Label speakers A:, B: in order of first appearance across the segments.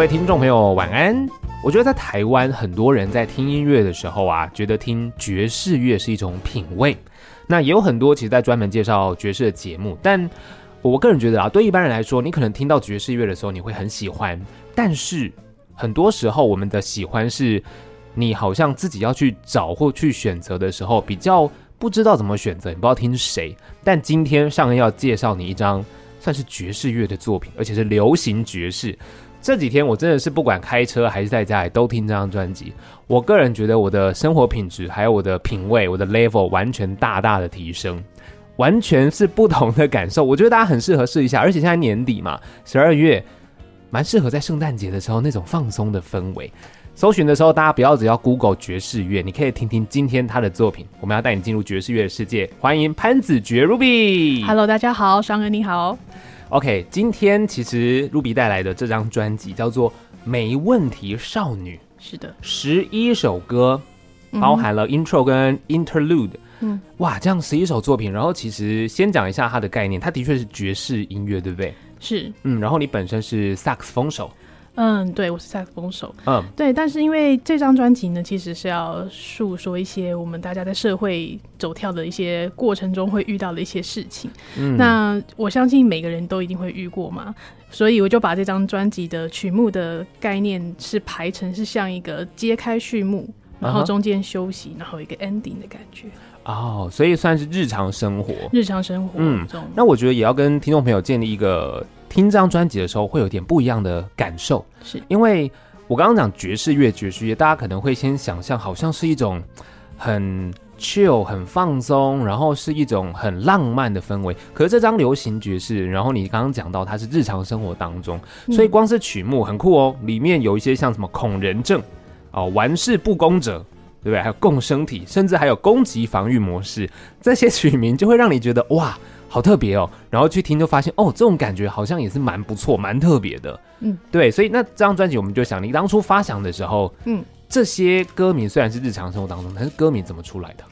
A: 各位听众朋友，晚安。我觉得在台湾，很多人在听音乐的时候啊，觉得听爵士乐是一种品味。那也有很多其实在专门介绍爵士的节目，但我个人觉得啊，对一般人来说，你可能听到爵士乐的时候，你会很喜欢。但是很多时候，我们的喜欢是，你好像自己要去找或去选择的时候，比较不知道怎么选择，你不知道听谁。但今天上要介绍你一张算是爵士乐的作品，而且是流行爵士。这几天我真的是不管开车还是在家里都听这张专辑。我个人觉得我的生活品质还有我的品味，我的 level 完全大大的提升，完全是不同的感受。我觉得大家很适合试一下，而且现在年底嘛，十二月蛮适合在圣诞节的时候那种放松的氛围。搜寻的时候，大家不要只要 Google 爵士乐，你可以听听今天他的作品。我们要带你进入爵士乐的世界，欢迎潘子爵 Ruby。
B: Hello，大家好，尚恩你好。
A: OK，今天其实 Ruby 带来的这张专辑叫做《没问题少女》，
B: 是的，
A: 十一首歌，包含了 Intro 跟 Interlude，嗯，哇，这样十一首作品。然后其实先讲一下它的概念，它的确是爵士音乐，对不对？
B: 是，
A: 嗯，然后你本身是萨克斯风手。
B: 嗯，对，我是萨克斯风手。嗯，对，但是因为这张专辑呢，其实是要诉说一些我们大家在社会走跳的一些过程中会遇到的一些事情。嗯，那我相信每个人都一定会遇过嘛，所以我就把这张专辑的曲目的概念是排成是像一个揭开序幕，然后中间休息，然后一个 ending 的感觉。
A: 哦，所以算是日常生活，
B: 日常生活。嗯，
A: 那我觉得也要跟听众朋友建立一个。听这张专辑的时候，会有点不一样的感受，
B: 是
A: 因为我刚刚讲爵士乐，爵士乐大家可能会先想象，好像是一种很 chill、很放松，然后是一种很浪漫的氛围。可是这张流行爵士，然后你刚刚讲到它是日常生活当中，所以光是曲目很酷哦，里面有一些像什么恐人症哦，玩世不恭者，对不对？还有共生体，甚至还有攻击防御模式，这些曲名就会让你觉得哇。好特别哦，然后去听就发现哦，这种感觉好像也是蛮不错、蛮特别的。嗯，对，所以那这张专辑我们就想，你当初发行的时候，嗯，这些歌名虽然是日常生活当中，但是歌名怎么出来的？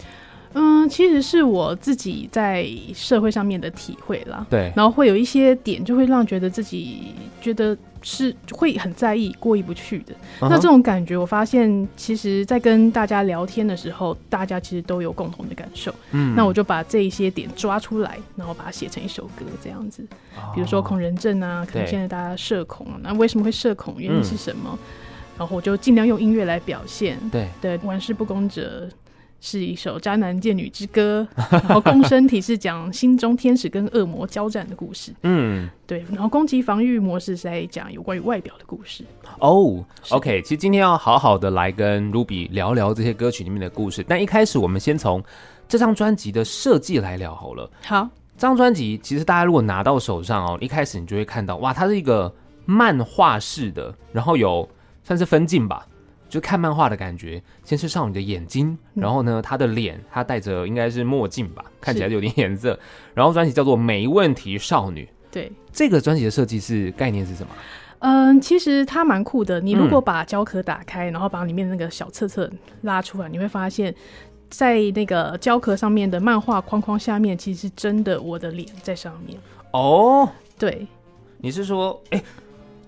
B: 嗯，其实是我自己在社会上面的体会啦。
A: 对，
B: 然后会有一些点，就会让觉得自己觉得是会很在意、过意不去的。Uh huh. 那这种感觉，我发现其实，在跟大家聊天的时候，大家其实都有共同的感受。嗯，那我就把这一些点抓出来，然后把它写成一首歌，这样子。Oh. 比如说恐人症啊，可能现在大家社恐啊，那为什么会社恐？原因是什么？嗯、然后我就尽量用音乐来表现。
A: 对
B: 对，玩世不恭者。是一首渣男贱女之歌，然后共生体是讲心中天使跟恶魔交战的故事。嗯，对，然后攻击防御模式是在讲有关于外表的故事。
A: 哦，OK，其实今天要好好的来跟 Ruby 聊聊这些歌曲里面的故事，但一开始我们先从这张专辑的设计来聊好了。
B: 好，
A: 这张专辑其实大家如果拿到手上哦，一开始你就会看到，哇，它是一个漫画式的，然后有算是分镜吧。就看漫画的感觉，先是少女的眼睛，然后呢，她的脸，她戴着应该是墨镜吧，看起来有点颜色。然后专辑叫做《没问题少女》。
B: 对，
A: 这个专辑的设计是概念是什么？
B: 嗯，其实它蛮酷的。你如果把胶壳打开，嗯、然后把里面那个小册册拉出来，你会发现，在那个胶壳上面的漫画框框下面，其实是真的我的脸在上面。
A: 哦，
B: 对，
A: 你是说，哎，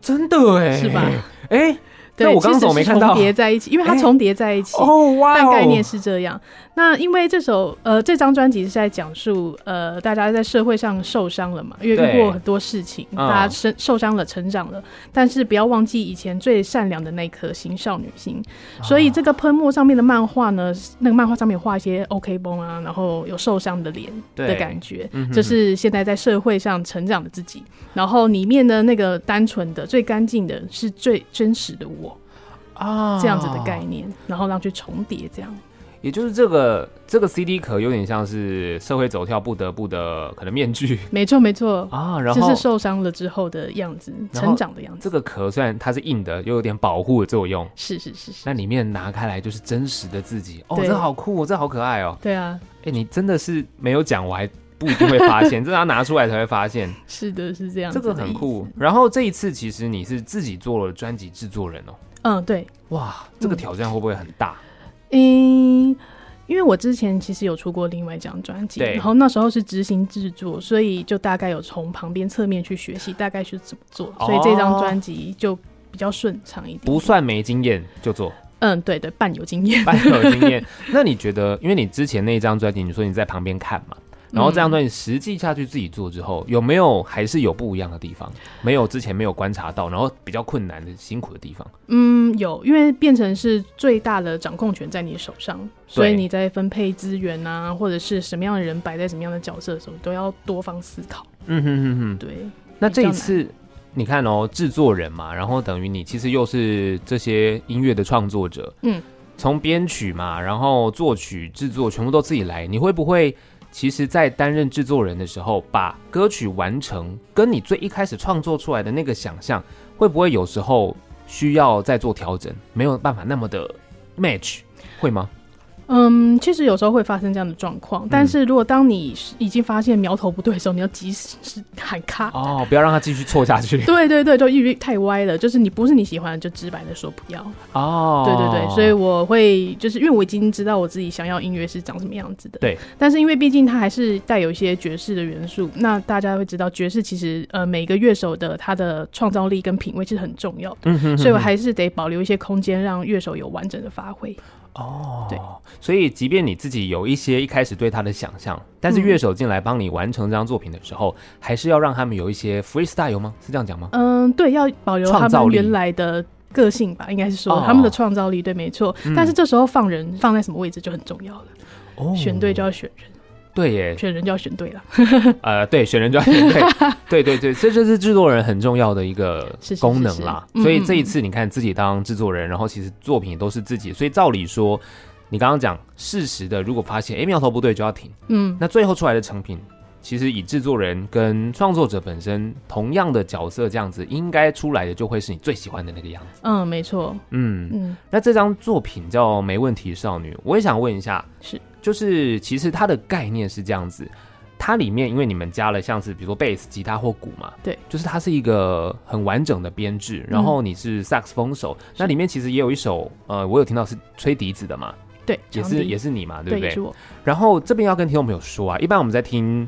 A: 真的哎，
B: 是吧？
A: 哎。对，我刚刚怎么没看到？
B: 重叠在一起，因为它重叠在一起。
A: 哦，哇！
B: 但概念是这样。那因为这首呃这张专辑是在讲述呃大家在社会上受伤了嘛，因为遇过很多事情，大家生受伤了，成长了，嗯、但是不要忘记以前最善良的那颗心少女心。哦、所以这个喷墨上面的漫画呢，那个漫画上面画一些 OK 绷啊，然后有受伤的脸的感觉，这、嗯、是现在在社会上成长的自己。然后里面的那个单纯的、最干净的，是最真实的我啊，这样子的概念，然后让去重叠这样。
A: 也就是这个这个 CD 壳有点像是社会走跳不得不的可能面具，
B: 没错没错
A: 啊，然后
B: 就是受伤了之后的样子，成长的样子。
A: 这个壳虽然它是硬的，又有点保护的作用，
B: 是是是是。
A: 那里面拿开来就是真实的自己哦，这好酷哦，这好可爱哦。
B: 对啊，
A: 哎，你真的是没有讲，我还不一定会发现，这要拿出来才会发现。
B: 是的，是这样，
A: 这个很酷。然后这一次其实你是自己做了专辑制作人哦。
B: 嗯，对。
A: 哇，这个挑战会不会很大？
B: 嗯，因为我之前其实有出过另外一张专辑，然后那时候是执行制作，所以就大概有从旁边侧面去学习大概是怎么做，哦、所以这张专辑就比较顺畅一点。
A: 不算没经验就做。
B: 嗯，对对，半有经验，
A: 半有经验。那你觉得，因为你之前那一张专辑，你说你在旁边看嘛？然后这张专辑实际下去自己做之后，有没有还是有不一样的地方？没有之前没有观察到，然后比较困难的、辛苦的地方？
B: 嗯，有，因为变成是最大的掌控权在你手上，所以你在分配资源啊，或者是什么样的人摆在什么样的角色的时候，都要多方思考。
A: 嗯哼哼哼，
B: 对。
A: 那这一次你看哦，制作人嘛，然后等于你其实又是这些音乐的创作者，嗯，从编曲嘛，然后作曲、制作全部都自己来，你会不会？其实，在担任制作人的时候，把歌曲完成，跟你最一开始创作出来的那个想象，会不会有时候需要再做调整？没有办法那么的 match，会吗？
B: 嗯，其实有时候会发生这样的状况，但是如果当你已经发现苗头不对的时候，你要及时喊卡
A: 哦，不要让它继续错下去。
B: 对对对，就因为太歪了，就是你不是你喜欢的，就直白的说不要。哦，对对对，所以我会就是因为我已经知道我自己想要音乐是长什么样子的。
A: 对，
B: 但是因为毕竟它还是带有一些爵士的元素，那大家会知道爵士其实呃每个乐手的他的创造力跟品味是很重要的，嗯哼哼哼，所以我还是得保留一些空间，让乐手有完整的发挥。
A: 哦，对，所以即便你自己有一些一开始对他的想象，但是乐手进来帮你完成这张作品的时候，嗯，还是要让他们有一些 freestyle 吗？是这样讲吗？
B: 嗯，对，要保留他们原来的个性吧，应该是说他们的创造力，对，没错，嗯。但是这时候放人放在什么位置就很重要了，哦，选对就要选人。
A: 对耶，
B: 选人就要选对了。
A: 呃，对，选人就要选对，对 对对，这就是制作人很重要的一个功能啦。是是是是，所以这一次你看自己当制作人，然后其实作品都是自己，所以照理说，你刚刚讲适时的，如果发现哎苗头不对就要停。嗯，那最后出来的成品，其实以制作人跟创作者本身同样的角色这样子，应该出来的就会是你最喜欢的那个样子。
B: 嗯，没错。
A: 嗯嗯，那这张作品叫《没问题少女》，我也想问一下，
B: 是。
A: 就是其实它的概念是这样子，它里面因为你们加了像是比如说贝斯、吉他或鼓嘛，
B: 对，
A: 就是它是一个很完整的编制。然后你是萨克斯风手，那里面其实也有一首呃，我有听到是吹笛子的嘛，
B: 对，
A: 也是也是你嘛，对不对？
B: 对，
A: 然后这边要跟听众朋友说啊，一般我们在听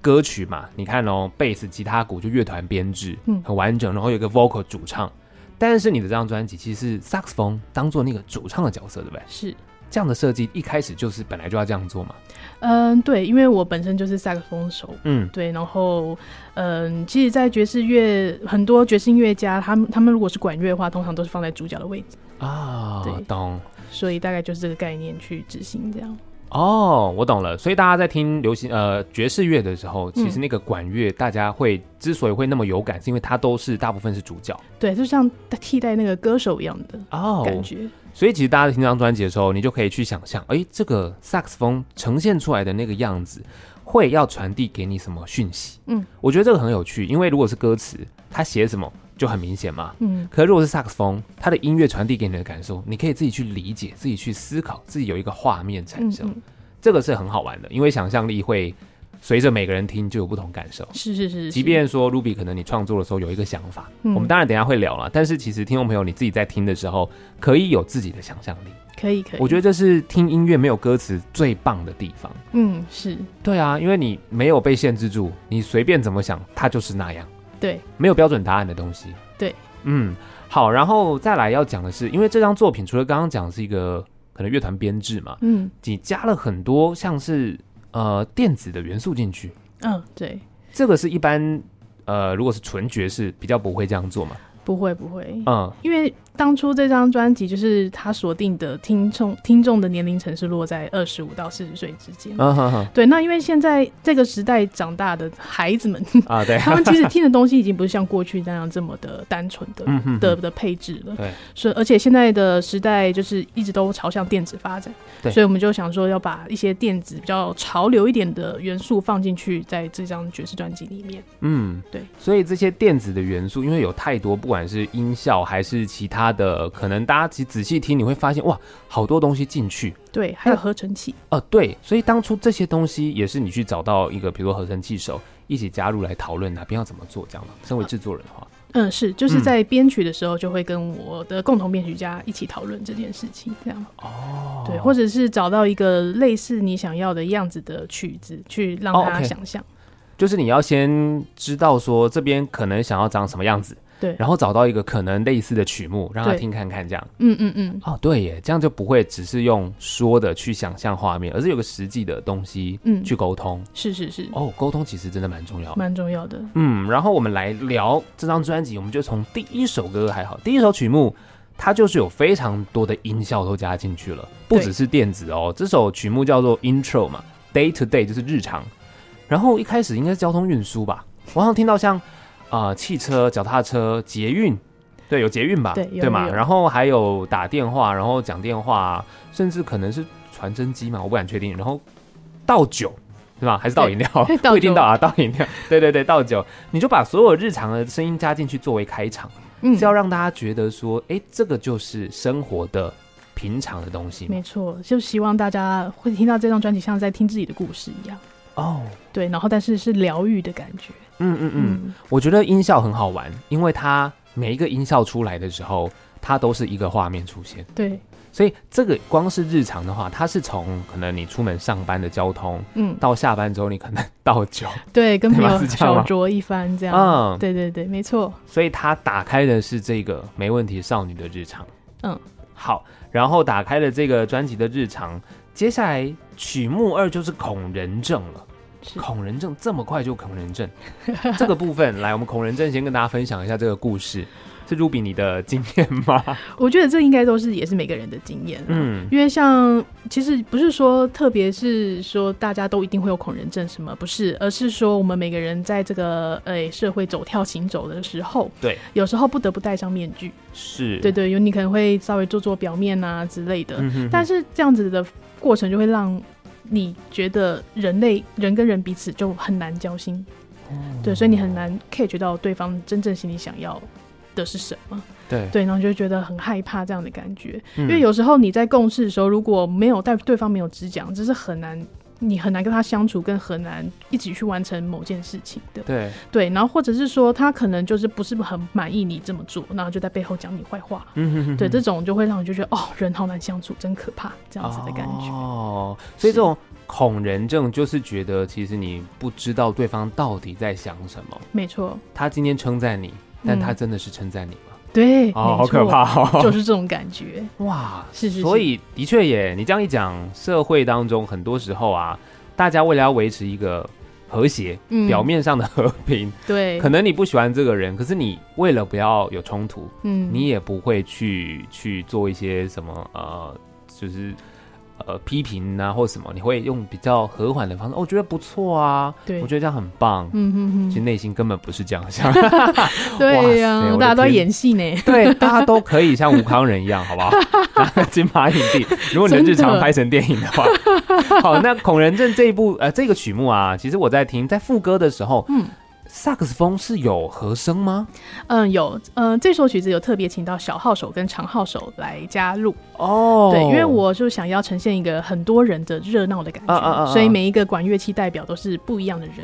A: 歌曲嘛，你看哦，贝斯、吉他、鼓就乐团编制，嗯，很完整，然后有一个 vocal 主唱，但是你的这张专辑其实是萨克斯风当做那个主唱的角色，对不对？
B: 是。
A: 这样的设计一开始就是本来就要这样做嘛？
B: 嗯，对，因为我本身就是萨克斯风手，嗯，对，然后嗯，其实，在爵士乐很多爵士音乐家，他们他们如果是管乐的话，通常都是放在主角的位置
A: 啊。对，懂。
B: 所以大概就是这个概念去执行这样。
A: 哦，我懂了。所以大家在听流行呃爵士乐的时候，其实那个管乐大家会之所以会那么有感，是因为它都是大部分是主角，
B: 对，就像替代那个歌手一样的哦感觉。哦
A: 所以其实大家在听这张专辑的时候，你就可以去想象，哎，这个萨克斯风呈现出来的那个样子，会要传递给你什么讯息？嗯，我觉得这个很有趣，因为如果是歌词，他写什么就很明显嘛。嗯，可如果是萨克斯风，它的音乐传递给你的感受，你可以自己去理解，自己去思考，自己有一个画面产生，嗯嗯，这个是很好玩的，因为想象力会。随着每个人听就有不同感受，
B: 是是是，是。
A: 即便说 Ruby 可能你创作的时候有一个想法，嗯，我们当然等一下会聊了。但是其实听众朋友你自己在听的时候，可以有自己的想象力，
B: 可以可以。
A: 我觉得这是听音乐没有歌词最棒的地方。
B: 嗯，是
A: 对啊，因为你没有被限制住，你随便怎么想，它就是那样。
B: 对，
A: 没有标准答案的东西。
B: 对，
A: 嗯，好，然后再来要讲的是，因为这张作品除了刚刚讲的是一个可能乐团编制嘛，嗯，你加了很多像是呃电子的元素进去。
B: 嗯，对，
A: 这个是一般，呃，如果是纯爵士，比较不会这样做嘛。
B: 不会，不会，嗯，因为。当初这张专辑就是他锁定的听众，听众的年龄层是落在二十五到四十岁之间。Uh -huh. 对，那因为现在这个时代长大的孩子们啊，对，他们其实听的东西已经不是像过去那样这么的单纯的的的配置了。对，所以而且现在的时代就是一直都朝向电子发展。对，所以我们就想说要把一些电子比较潮流一点的元素放进去，在这张爵士专辑里面。嗯，对。
A: 所以这些电子的元素，因为有太多，不管是音效还是其他。的可能大家其实仔细听，你会发现哇，好多东西进去。
B: 对，还有合成器。
A: 呃，对，所以当初这些东西也是你去找到一个，比如说合成器手一起加入来讨论哪边要怎么做这样的。身为制作人的话，
B: 嗯，是，就是在编曲的时候就会跟我的共同编曲家一起讨论这件事情，这样。哦。对，或者是找到一个类似你想要的样子的曲子，去让他想象。
A: 就是你要先知道说这边可能想要长什么样子。
B: 对，
A: 然后找到一个可能类似的曲目让他听看看，这样，
B: 嗯嗯嗯，
A: 哦，对耶，这样就不会只是用说的去想象画面，而是有个实际的东西，嗯，去沟通，
B: 是是是，
A: 哦，沟通其实真的蛮重要的，
B: 蛮重要的，
A: 嗯，然后我们来聊这张专辑，我们就从第一首歌还好，第一首曲目。它就是有非常多的音效都加进去了，不只是电子哦。这首曲目叫做 Intro 嘛，Day to Day 就是日常。然后一开始应该是交通运输吧，我好像听到像啊、呃、汽车、脚踏车、捷运，对，有捷运吧，
B: 对，
A: 对嘛。然后还有打电话，然后讲电话，甚至可能是传真机嘛，我不敢确定。然后倒酒，对吧？还是倒饮料？不一定倒啊，倒饮料。对对对，倒酒，你就把所有日常的声音加进去作为开场。嗯，是要让大家觉得说，哎、欸，这个就是生活的平常的东西。
B: 没错，就希望大家会听到这张专辑，像在听自己的故事一样。
A: 哦，
B: 对，然后但是是疗愈的感觉。
A: 嗯嗯嗯，嗯，我觉得音效很好玩，因为它每一个音效出来的时候，它都是一个画面出现。
B: 对。
A: 所以这个光是日常的话，它是从可能你出门上班的交通，嗯，到下班之后你可能倒酒，
B: 对，跟朋友小酌一番这样，嗯，对对对，没错。
A: 所以它打开的是这个没问题少女的日常，
B: 嗯，
A: 好，然后打开了这个专辑的日常，接下来曲目二就是恐人症了，恐人症这么快就恐人症，这个部分来，我们恐人症先跟大家分享一下这个故事。是 Ruby 你的经验吗？
B: 我觉得这应该都是也是每个人的经验，嗯，因为像其实不是说特别是说大家都一定会有恐人症什么，不是，而是说我们每个人在这个呃、欸、社会走跳行走的时候，
A: 对，
B: 有时候不得不戴上面具，
A: 是。
B: 对，对对，有你可能会稍微做做表面啊之类的，嗯哼哼，但是这样子的过程就会让你觉得人类人跟人彼此就很难交心，哦，对，所以你很难 catch 到对方真正心里想要的是什么？
A: 对。
B: 对，然后就觉得很害怕这样的感觉，嗯，因为有时候你在共事的时候，如果没有带对方没有直讲，这是很难，你很难跟他相处，跟很难一起去完成某件事情的。
A: 对
B: 对，然后或者是说他可能就是不是很满意你这么做，然后就在背后讲你坏话。嗯哼哼哼。对，这种就会让你就觉得哦，人好难相处，真可怕这样子的感觉。
A: 哦，所以这种恐人症就是觉得其实你不知道对方到底在想什么。
B: 没错。
A: 他今天称赞你。但他真的是称赞你吗？
B: 嗯、对，
A: 哦，好可怕哦，
B: 就是这种感觉。
A: 哇，
B: 是是，是，
A: 所以的确耶，你这样一讲，社会当中很多时候啊，大家为了要维持一个和谐，嗯，表面上的和平，
B: 对，
A: 可能你不喜欢这个人，可是你为了不要有冲突，嗯，你也不会去去做一些什么呃，就是。呃，批评啊，或什么，你会用比较和缓的方式，哦，我觉得不错啊，
B: 对，
A: 我觉得这样很棒，嗯嗯嗯，其实内心根本不是这样想，
B: 对呀、啊，大家都在演戏呢，
A: 对，大家都可以像吴康仁一样，好不好？金马影帝，如果你的日常拍成电影的话，的。好，那《孔仁正》这一部呃这个曲目啊，其实我在听，在副歌的时候，嗯。萨克斯风是有和声吗？
B: 嗯，有。嗯，这首曲子有特别请到小号手跟长号手来加入
A: 哦。
B: 对，因为我就想要呈现一个很多人的热闹的感觉，啊啊啊啊，所以每一个管乐器代表都是不一样的人，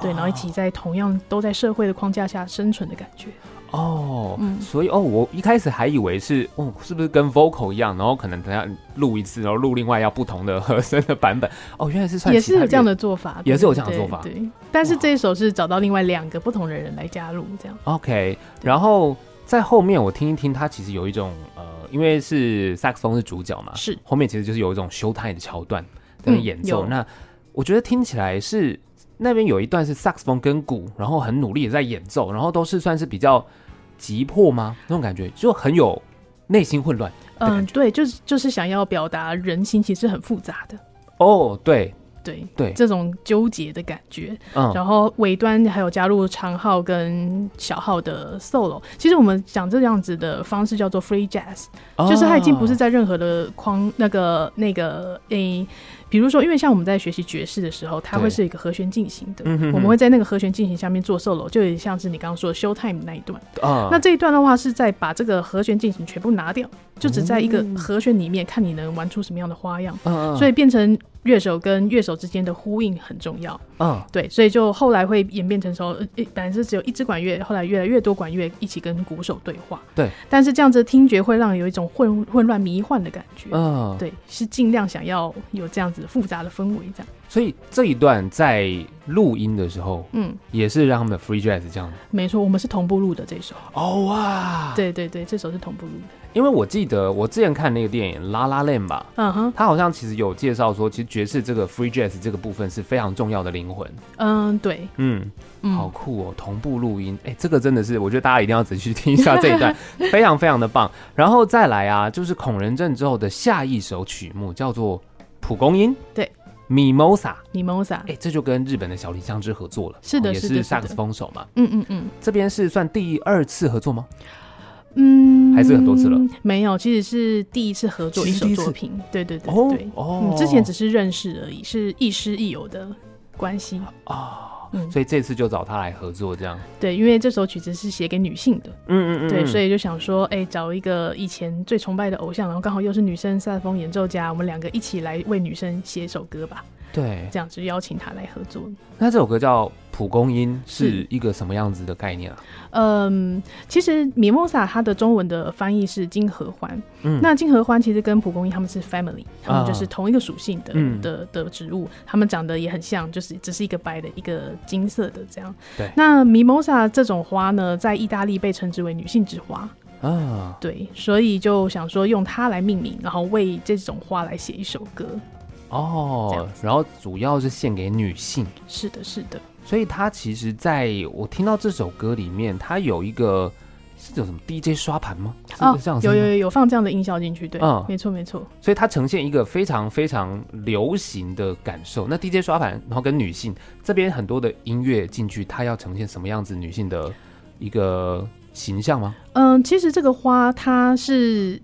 B: 对，然后一起在同样都在社会的框架下生存的感觉。
A: 哦，嗯，所以哦，我一开始还以为是哦，是不是跟 vocal 一样，然后可能等下录一次，然后录另外要不同的和声的版本。哦，原来是算
B: 也是有这样的做法，
A: 也是有这样的做法。
B: 对，但是这一首是找到另外两个不同的人来加入这样。
A: OK，然后在后面我听一听，它其实有一种呃，因为是萨克斯风是主角嘛，
B: 是
A: 后面其实就是有一种 show time 的桥段在演奏，嗯。那我觉得听起来是。那边有一段是萨克斯风跟鼓，然后很努力的在演奏，然后都是算是比较急迫吗？那种感觉就很有内心混乱。
B: 嗯，对，就是就是想要表达人心其实很复杂的。
A: 哦，对。
B: 对
A: 对，
B: 这种纠结的感觉，嗯，然后尾端还有加入长号跟小号的 solo。其实我们讲这样子的方式叫做 free jazz，哦，就是它已经不是在任何的框那个那个诶、欸，比如说，因为像我们在学习爵士的时候，它会是一个和弦进行的，我们会在那个和弦进行下面做 solo，就有点像是你刚刚说的 show time 那一段。哦，那这一段的话是在把这个和弦进行全部拿掉，就只在一个和弦里面看你能玩出什么样的花样，嗯，所以变成。乐手跟乐手之间的呼应很重要。
A: 嗯，
B: 对，所以就后来会演变成说，本来是只有一支管乐，后来越来越多管乐一起跟鼓手对话。
A: 对，但
B: 是这样子听觉会让人有一种混混乱迷幻的感觉。
A: 嗯，
B: 对，是尽量想要有这样子复杂的氛围，这样。
A: 所以这一段在录音的时候，
B: 嗯，
A: 也是让他们的 free jazz 这样。
B: 没错，我们是同步录的这首。
A: 哦哇，
B: 对对对，这首是同步录的。
A: 因为我记得我之前看那个电影《La La Land》吧，
B: 嗯哼，
A: 他好像其实有介绍说，其实爵士这个 free jazz 这个部分是非常重要的灵魂。
B: 嗯，对，
A: 嗯，好酷哦，同步录音，哎，这个真的是，我觉得大家一定要仔细去听一下这一段，非常非常的棒。然后再来啊，就是孔人镇之后的下一首曲目叫做《蒲公英》，
B: 对。
A: Mimosa，Mimosa，哎，这就跟日本的小林香织合作了，
B: 是的，
A: 也是萨克斯风手嘛，
B: 嗯嗯嗯，
A: 这边是算第二次合作吗？
B: 嗯，
A: 还是很多次了？
B: 没有，其实是第一次合作一首作品，对对对对，
A: 哦，
B: 之前只是认识而已，是亦师亦友的关系。
A: 啊。嗯，所以这次就找他来合作，这样。
B: 对，因为这首曲子是写给女性的，
A: 嗯嗯嗯，
B: 对，所以就想说，哎、欸，找一个以前最崇拜的偶像，然后刚好又是女生萨克风演奏家，我们两个一起来为女生写一首歌吧。
A: 对，
B: 这样子邀请他来合作。
A: 那这首歌叫《蒲公英》，是一个什么样子的概念啊？
B: 嗯，其实米莫萨它的中文的翻译是金合欢。嗯，那金合欢其实跟蒲公英他们是 family，他们就是同一个属性的、嗯、的的植物，他们长得也很像，就是只是一个白的，一个金色的这样。
A: 对。
B: 那米莫萨这种花呢，在意大利被称之为女性之花。
A: 啊，
B: 对，所以就想说用它来命名，然后为这种花来写一首歌。
A: 哦，然后主要是献给女性。
B: 是的，是的。
A: 所以它其实在我听到这首歌里面，它有一个是有什么 DJ 刷盘吗？
B: 哦，这样有有有有放这样的音效进去，对，嗯，没错没错。
A: 所以它呈现一个非常非常流行的感受。那 DJ 刷盘，然后跟女性这边很多的音乐进去，它要呈现什么样子女性的一个形象吗？
B: 嗯，其实这个花它是。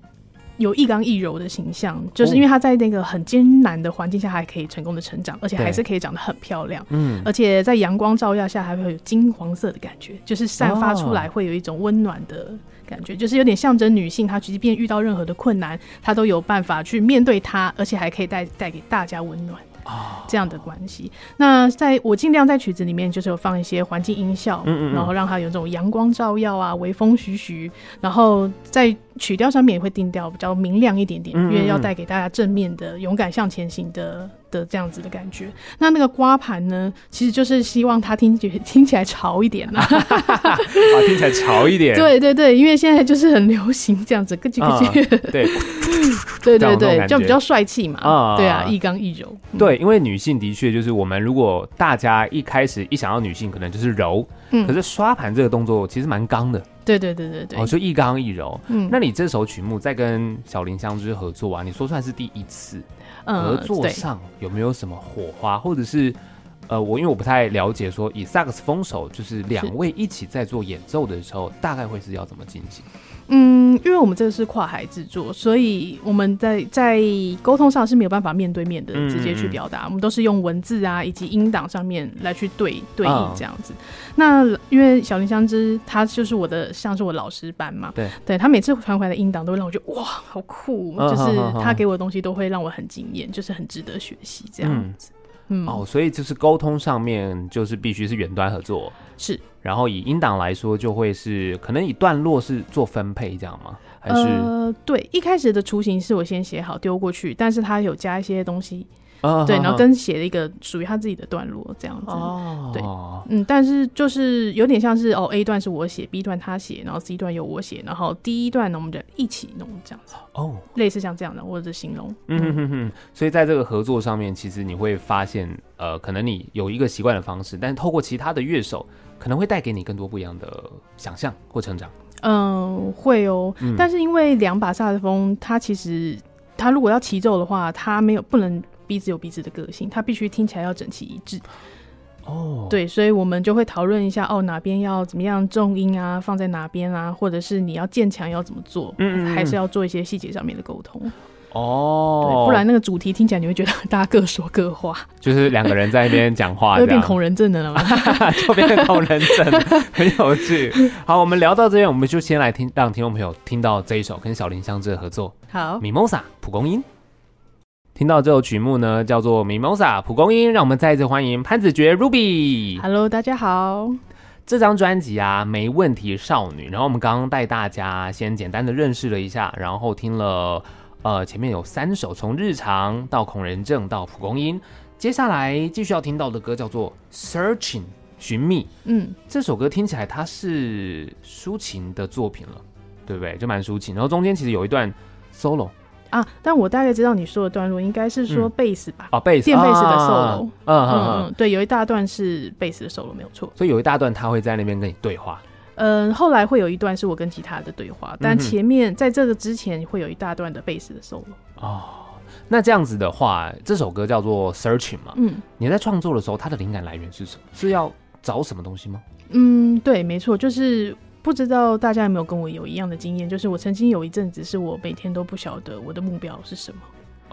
B: 有一刚一柔的形象，就是因为他在那个很艰难的环境下还可以成功的成长，而且还是可以长得很漂亮。嗯，而且在阳光照耀下还会有金黄色的感觉，就是散发出来会有一种温暖的感觉，就是有点象征女性，她即便遇到任何的困难，她都有办法去面对它，而且还可以带带给大家温暖。啊，这样的关系。那在我尽量在曲子里面，就是有放一些环境音效，嗯嗯，然后让它有这种阳光照耀啊，微风徐徐，然后在曲调上面也会定调比较明亮一点点，因为要带给大家正面的、勇敢向前行的。的这样子的感觉，那那个刮盘呢，其实就是希望它听觉听起来潮一点啦，
A: 啊，听起来潮一点，
B: 对对对，因为现在就是很流行这样子，咯叽咯叽，对，对对对，就比较帅气嘛，啊，对啊，一刚一柔，
A: 对，因为女性的确就是我们如果大家一开始一想到女性，可能就是柔，嗯，可是刷盘这个动作其实蛮刚的，
B: 对对对对对，
A: 哦，就一刚一柔，嗯，那你这首曲目在跟小林香织合作啊，你说算是第一次。合作上有没有什么火花，嗯、或者是呃，我因为我不太了解，说以萨克斯风手就是两位一起在做演奏的时候，大概会是要怎么进行？
B: 嗯，因为我们这个是跨海制作，所以我们在在沟通上是没有办法面对面的直接去表达，嗯、我们都是用文字啊以及音档上面来去对对应这样子。嗯、那因为小林香织他就是我的像是我老师班嘛，
A: 对，
B: 对他每次传回来的音档都会让我觉得哇好酷，嗯、就是他给我的东西都会让我很惊艳，就是很值得学习这样子。嗯，嗯
A: 哦，所以就是沟通上面就是必须是远端合作
B: 是。
A: 然后以音档来说，就会是可能以段落是做分配这样吗？还是
B: 呃，对，一开始的雏形是我先写好丢过去，但是他有加一些东西。Uh, 对，然后跟写了一个属于他自己的段落，这样子。哦，uh, 对，嗯，但是就是有点像是哦，A 段是我写，B 段他写，然后 C 段由我写，然后第一段呢我们就一起弄这样子。哦，oh. 类似像这样的，或者是形容。
A: 嗯哼哼哼。所以在这个合作上面，其实你会发现，呃，可能你有一个习惯的方式，但是透过其他的乐手，可能会带给你更多不一样的想象或成长。
B: 嗯，会哦。嗯、但是因为两把萨克斯风，它其实它如果要齐奏的话，它没有不能。彼此有鼻子的个性，它必须听起来要整齐一致。哦，oh. 对，所以我们就会讨论一下，哦，哪边要怎么样重音啊，放在哪边啊，或者是你要建强要怎么做，嗯，嗯，还是要做一些细节上面的沟通。哦，对，不然那个主题听起来你会觉得 大家各说各话，就是两个人在那边讲话，就变恐人症的了吗？就变恐人症，很有趣。好，我们聊到这边，我们就先来听，让听众朋友听到这一首跟小林香织的合作。好，Mimosa 蒲公英。
A: 听到这首曲目呢，叫做《Mimosa》蒲公英，让我们再一次欢迎潘子爵 Ruby。
B: Hello，大家好。
A: 这张专辑啊，没问题少女。然后我们刚刚带大家先简单的认识了一下，然后听了呃前面有三首，从日常到恐人症到蒲公英，接下来继续要听到的歌叫做《Searching》寻觅。嗯，这首歌听起来它是抒情的作品了，对不对？就蛮抒情。然后中间其实有一段 solo。
B: 啊，但我大概知道你说的段落应该是说贝斯吧？
A: 啊，贝斯，
B: 电贝斯的 solo，
A: 嗯嗯嗯，
B: 对，有一大段是贝斯的 solo，没有错。
A: 所以有一大段他会在那边跟你对话。
B: 嗯，后来会有一段是我跟吉他的对话，但前面在这个之前会有一大段的贝斯的 solo。
A: 哦，那这样子的话，这首歌叫做 Searching 嘛？嗯，你在创作的时候，它的灵感来源是什么？是要找什么东西吗？
B: 嗯，对，没错，就是。不知道大家有没有跟我有一样的经验，就是我曾经有一阵子是我每天都不晓得我的目标是什么。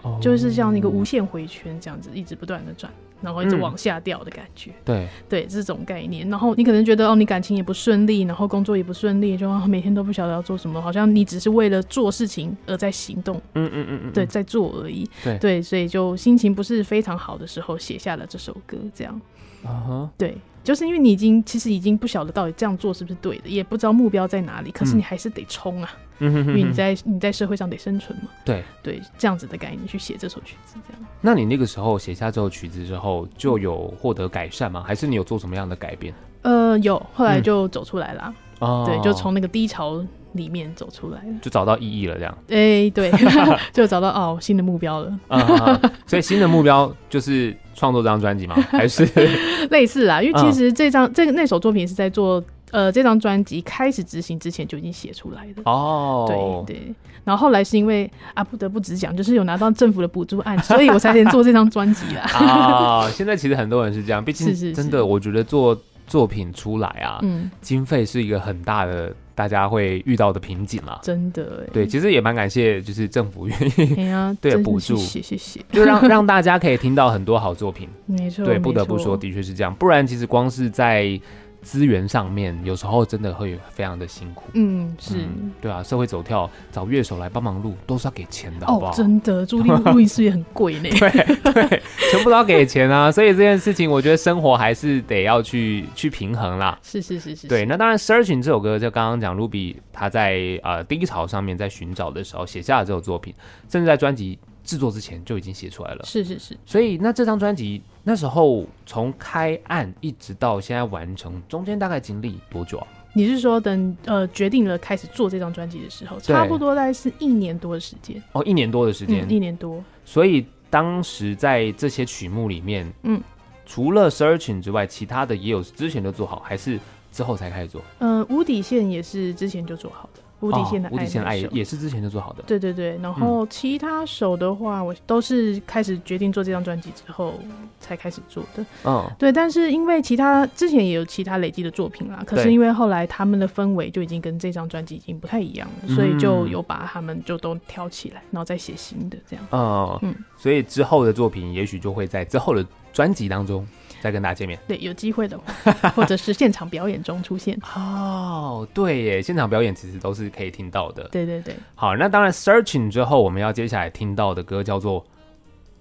B: ，oh. 就是像那个无限回圈这样子，一直不断的转，然后一直往下掉的感觉。嗯、对对，这种概念。然后你可能觉得哦，你感情也不顺利，然后工作也不顺利，就每天都不晓得要做什么，好像你只是为了做事情而在行动。嗯嗯嗯嗯，对，在做而已。对对，所以就心情不是非常好的时候，写下了这首歌，这样。啊哈，对。就是因为你已经其实已经不晓得到底这样做是不是对的，也不知道目标在哪里，可是你还是得冲啊，嗯、因为你在你在社会上得生存嘛。对对，这样子的概念去写这首曲子，这样。
A: 那你那个时候写下这首曲子之后，就有获得改善吗？还是你有做什么样的改变？
B: 呃，有，后来就走出来了。哦、嗯，对，就从那个低潮里面走出来了，
A: 就找到意义了，这样。
B: 哎、欸，对，就找到哦新的目标了。
A: 啊、嗯，所以新的目标就是创作这张专辑吗？还是
B: 类似啊？因为其实这张、嗯、这个那首作品是在做呃这张专辑开始执行之前就已经写出来的。哦，对对。然后后来是因为啊不得不直讲，就是有拿到政府的补助案，所以我才能做这张专辑啦。
A: 啊，现在其实很多人是这样，毕竟是真的，我觉得做。作品出来啊，嗯，经费是一个很大的大家会遇到的瓶颈啦。
B: 真的，
A: 对，其实也蛮感谢，就是政府愿意、啊、对补助，
B: 谢谢谢，
A: 就让让大家可以听到很多好作品。
B: 没错，
A: 对，不得不说，的确是这样，不然其实光是在。资源上面有时候真的会非常的辛苦，
B: 嗯，是
A: 嗯，对啊，社会走跳找乐手来帮忙录都是要给钱的，好不好？
B: 哦，真的，租赁录音室也很贵呢。
A: 对对，全部都要给钱啊，所以这件事情我觉得生活还是得要去去平衡啦。
B: 是是是是，
A: 对，那当然，Searching 这首歌就刚刚讲，Ruby 他在呃低潮上面在寻找的时候写下了这首作品，甚至在专辑。制作之前就已经写出来了，
B: 是是是，
A: 所以那这张专辑那时候从开案一直到现在完成，中间大概经历多久啊？
B: 你是说等呃决定了开始做这张专辑的时候，差不多大概是一年多的时间
A: 哦，一年多的时间，
B: 嗯，一年多。
A: 所以当时在这些曲目里面，嗯，除了 Searching 之外，其他的也有之前就做好，还是之后才开始做？
B: 呃，无底线也是之前就做好的。无底线的爱，
A: 无底线的爱也是之前就做好的。
B: 对对对，然后其他首的话，我都是开始决定做这张专辑之后才开始做的。嗯，对，但是因为其他之前也有其他累积的作品啦，可是因为后来他们的氛围就已经跟这张专辑已经不太一样了，所以就有把他们就都挑起来，然后再写新的这样。哦
A: 嗯，所以之后的作品也许就会在之后的专辑当中。再跟大家见面，
B: 对，有机会的话，或者是现场表演中出现
A: 哦，对耶，现场表演其实都是可以听到的。
B: 对对对，
A: 好，那当然，Searching 之后，我们要接下来听到的歌叫做《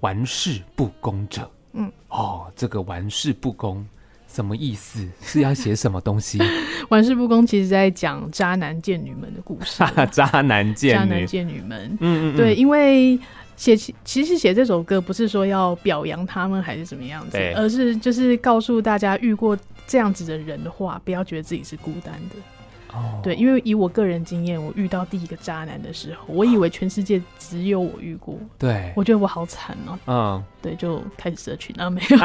A: 玩世不恭者》。嗯，哦，这个玩世不恭什么意思？是要写什么东西？
B: 玩世不恭其实在讲渣男贱女们的故事。
A: 渣男贱女，
B: 渣男贱女们。嗯嗯，嗯，对，因为。写其实写这首歌不是说要表扬他们还是怎么样子，而是就是告诉大家遇过这样子的人的话，不要觉得自己是孤单的。哦，对，因为以我个人经验，我遇到第一个渣男的时候，我以为全世界只有我遇过。对，我觉得我好惨哦。嗯，对，就开始社群啊，没有。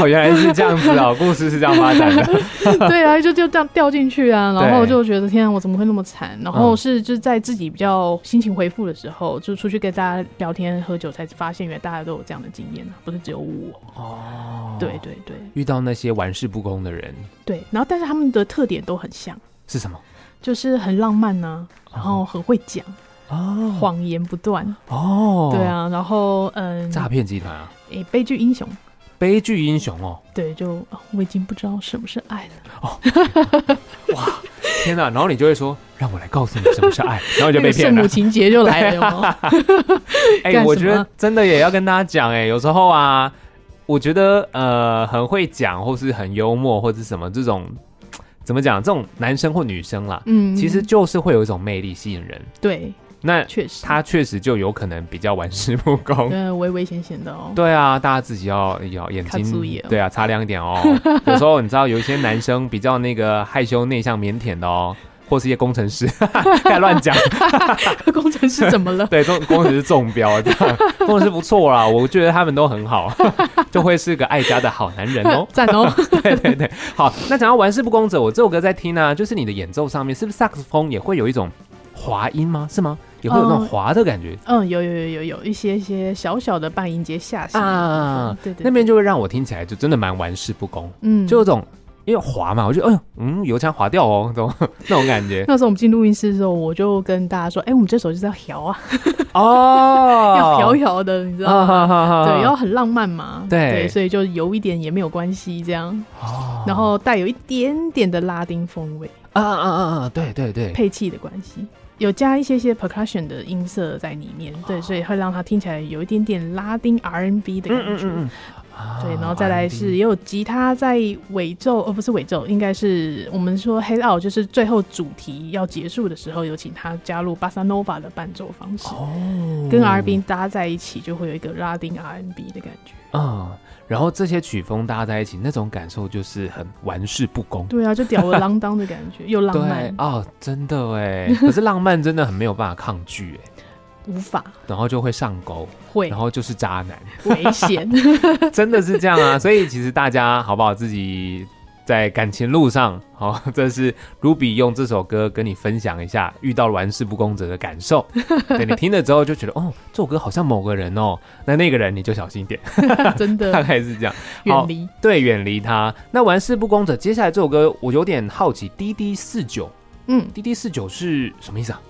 A: 哦，原来是这样子哦，故事是这样发展的。
B: 对啊，就就这样掉进去啊，然后就觉得天啊，我怎么会那么惨？然后是就在自己比较心情恢复的时候，就出去跟大家聊天喝酒，才发现原来大家都有这样的经验啊，不是只有我。哦，对对对，
A: 遇到那些玩世不恭的人。
B: 对，然后但是他们的特点都很像。
A: 是什么？
B: 就是很浪漫呐、啊，然后很会讲哦，谎言不断。哦，对啊，然后嗯，
A: 诈骗集团啊，
B: 诶、欸，悲剧英雄，
A: 悲剧英雄哦，
B: 对，就我已经不知道什么是爱了。哦，
A: 哇，天哪！然后你就会说，让我来告诉你什么是爱，然后你就被骗了。
B: 圣母情节就来了。
A: 哎、欸，我觉得真的也要跟大家讲，哎，有时候啊，我觉得呃，很会讲，或是很幽默，或者什么这种，怎么讲？这种男生或女生啦，嗯，其实就是会有一种魅力吸引人。
B: 对。
A: 那确实，他确实就有可能比较玩世不恭，
B: 对，危危险险的哦。
A: 对啊，大家自己要要眼睛，对啊，擦亮一点哦。有时候你知道，有一些男生比较那个害羞、内向、腼腆的哦，或是一些工程师，太乱讲。
B: 工程师怎么了？
A: 对，工工程师中标，这样工程师不错啦，我觉得他们都很好，就会是个爱家的好男人哦。
B: 赞哦。
A: 对对对，好。那讲到玩世不恭者，我这首歌在听呢，就是你的演奏上面，是不是萨克斯风也会有一种滑音吗？是吗？也会有那种滑的感觉，
B: 嗯，嗯，有有有有有一些一些小小的半音阶下行啊，对，对对，
A: 那边就会让我听起来就真的蛮玩世不恭，嗯，就有种因为滑嘛，我觉得哎呦，嗯，油腔滑调哦，这种 那种感觉。
B: 那时候我们进录音室的时候，我就跟大家说，哎、欸，我们这首就是要摇啊，
A: 哦，
B: 要摇摇的，你知道吗？啊、对，要很浪漫嘛，
A: 对，
B: 对，所以就油一点也没有关系，这样，哦，然后带有一点点的拉丁风味，
A: 啊啊啊啊，对对对，
B: 配器的关系。有加一些些 percussion 的音色在里面，对，所以会让它听起来有一点点拉丁 R N B 的感觉。嗯嗯嗯、对，然后再来是也有吉他在尾奏，而、哦、不是尾奏，应该是我们说 head out，就是最后主题要结束的时候，有请他加入 Bossa Nova 的伴奏方式，哦、跟 R&B 搭在一起，就会有一个拉丁 R&B 的感觉。
A: 嗯然后这些曲风搭在一起，那种感受就是很玩世不恭。
B: 对啊，就吊儿郎当的感觉，又浪 漫
A: 哦，真的哎。可是浪漫真的很没有办法抗拒哎，
B: 无法。
A: 然后就会上钩，
B: 会，
A: 然后就是渣男，
B: 危险，
A: 真的是这样啊。所以其实大家好不好自己。在感情路上，好，这是 Ruby 用这首歌跟你分享一下遇到玩世不恭者的感受。对，你听了之后就觉得，哦，这首歌好像某个人哦，那那个人你就小心一点，
B: 真的，
A: 大概是这样，
B: 远离，
A: 对，远离他。那玩世不恭者，接下来这首歌我有点好奇，滴滴四九，嗯，滴滴四九是什么意思啊？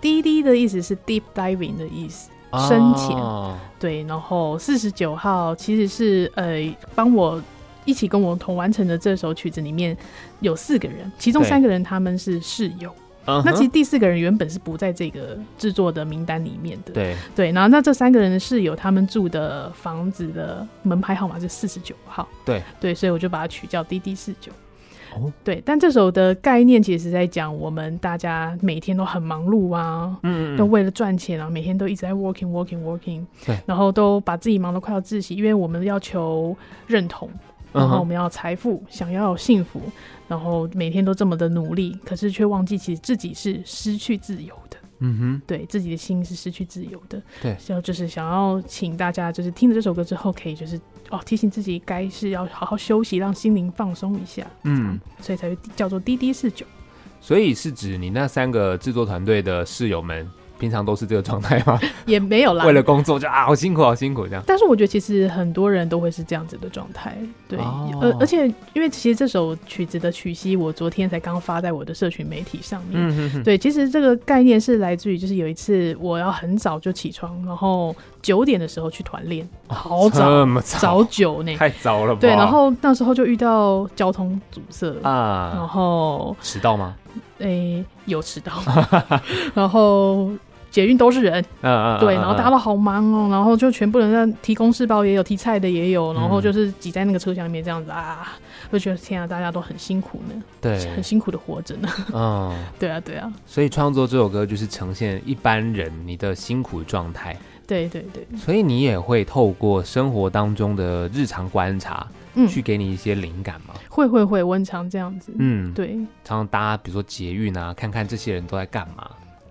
B: 滴滴的意思是 deep diving 的意思，深潜。哦、对，然后四十九号其实是呃帮我。一起跟我同完成的这首曲子里面有四个人，其中三个人他们是室友。那其实第四个人原本是不在这个制作的名单里面的。对对，然后那这三个人的室友，他们住的房子的门牌号码是四十九号。对对，所以我就把它取叫滴滴四九。哦，对，但这首的概念其实是在讲我们大家每天都很忙碌啊，嗯，都为了赚钱啊，每天都一直在 working working working。对，然后都把自己忙得快要窒息，因为我们要求认同。然后我们要财富，想要幸福，然后每天都这么的努力，可是却忘记其实自己是失去自由的。嗯哼，对，自己的心是失去自由的。对，要就是想要请大家就是听了这首歌之后，可以就是哦提醒自己该是要好好休息，让心灵放松一下。嗯，所以才会叫做滴滴四九。
A: 所以是指你那三个制作团队的室友们。平常都是这个状态吗？
B: 也没有啦。
A: 为了工作就啊，好辛苦，好辛苦这样。
B: 但是我觉得其实很多人都会是这样子的状态，对。哦、而而且因为其实这首曲子的曲析，我昨天才刚发在我的社群媒体上面。嗯哼哼。对，其实这个概念是来自于，就是有一次我要很早就起床，然后九点的时候去团练，好早，这么早，早九呢，
A: 太早了吧？
B: 对，然后那时候就遇到交通阻塞啊，然后
A: 迟到吗？
B: 诶、欸，有迟到，然后。捷运都是人，嗯嗯，对，然后大家都好忙哦，然后就全部人在提公事包，也有提菜的，也有，然后就是挤在那个车厢里面这样子啊，就觉得天啊，大家都很辛苦呢，对，很辛苦的活着呢，嗯，对啊，对啊，
A: 所以创作这首歌就是呈现一般人你的辛苦状态，
B: 对对对，
A: 所以你也会透过生活当中的日常观察，嗯，去给你一些灵感吗？
B: 会会会，我很常这样子，嗯，对，
A: 常常搭比如说捷运啊，看看这些人都在干嘛。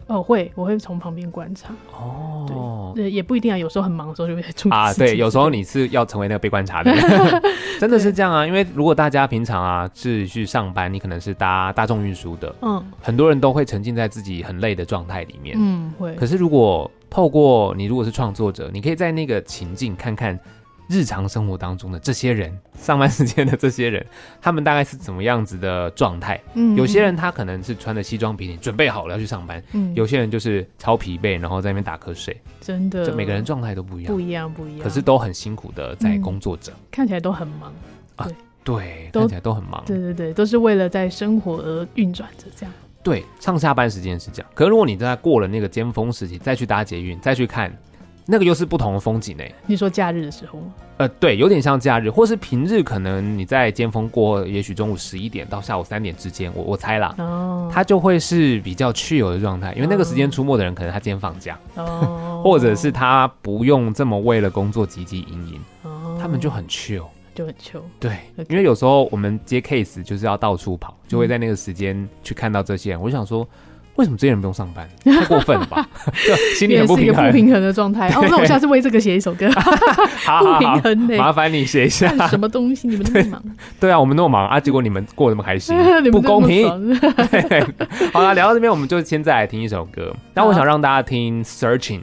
B: 哦，会，我会从旁边观察。哦，对，也不一定啊，有时候很忙的时候就会出
A: 啊。对，有时候你是要成为那个被观察的人，真的是这样啊。因为如果大家平常啊是去上班，你可能是搭大众运输的，嗯，很多人都会沉浸在自己很累的状态里面，嗯，会。可是如果透过你，如果是创作者，你可以在那个情境看看。日常生活当中的这些人，上班时间的这些人，他们大概是怎么样子的状态？嗯，有些人他可能是穿着西装笔挺，准备好了要去上班。嗯，有些人就是超疲惫，然后在那边打瞌睡。
B: 真的，
A: 就每个人状态都不一样，
B: 不一样，不一样。
A: 可是都很辛苦的在工作着，
B: 看起来都很忙。啊，对，
A: 看起来都很忙。
B: 对对对，都是为了在生活而运转着这样。
A: 对，上下班时间是这样。可是如果你在过了那个尖峰时期，再去搭捷运，再去看，那个又是不同的风景呢。
B: 你说假日的时候？
A: 呃，对，有点像假日，或是平日，可能你在尖峰过，也许中午十一点到下午三点之间，我我猜啦，哦，它就会是比较 chill 的状态，因为那个时间出没的人，可能他今天放假，哦，或者是他不用这么为了工作汲汲营营，哦，他们就很 chill。
B: 就很去，
A: 对，okay. 因为有时候我们接 case 就是要到处跑，就会在那个时间去看到这些人。嗯、我就想说，为什么这些人不用上班？太过分了吧？心里很不平衡，
B: 是一个不平衡的状态。哦，那我下次为这个写一首歌。不平衡呢，麻
A: 烦你写一下。
B: 什么东西？你们那么忙对？
A: 对啊，我们那么忙啊，结果你们过得那么开心，不公平。好了，聊到这边，我们就先再来听一首歌。那我想让大家听 Searching，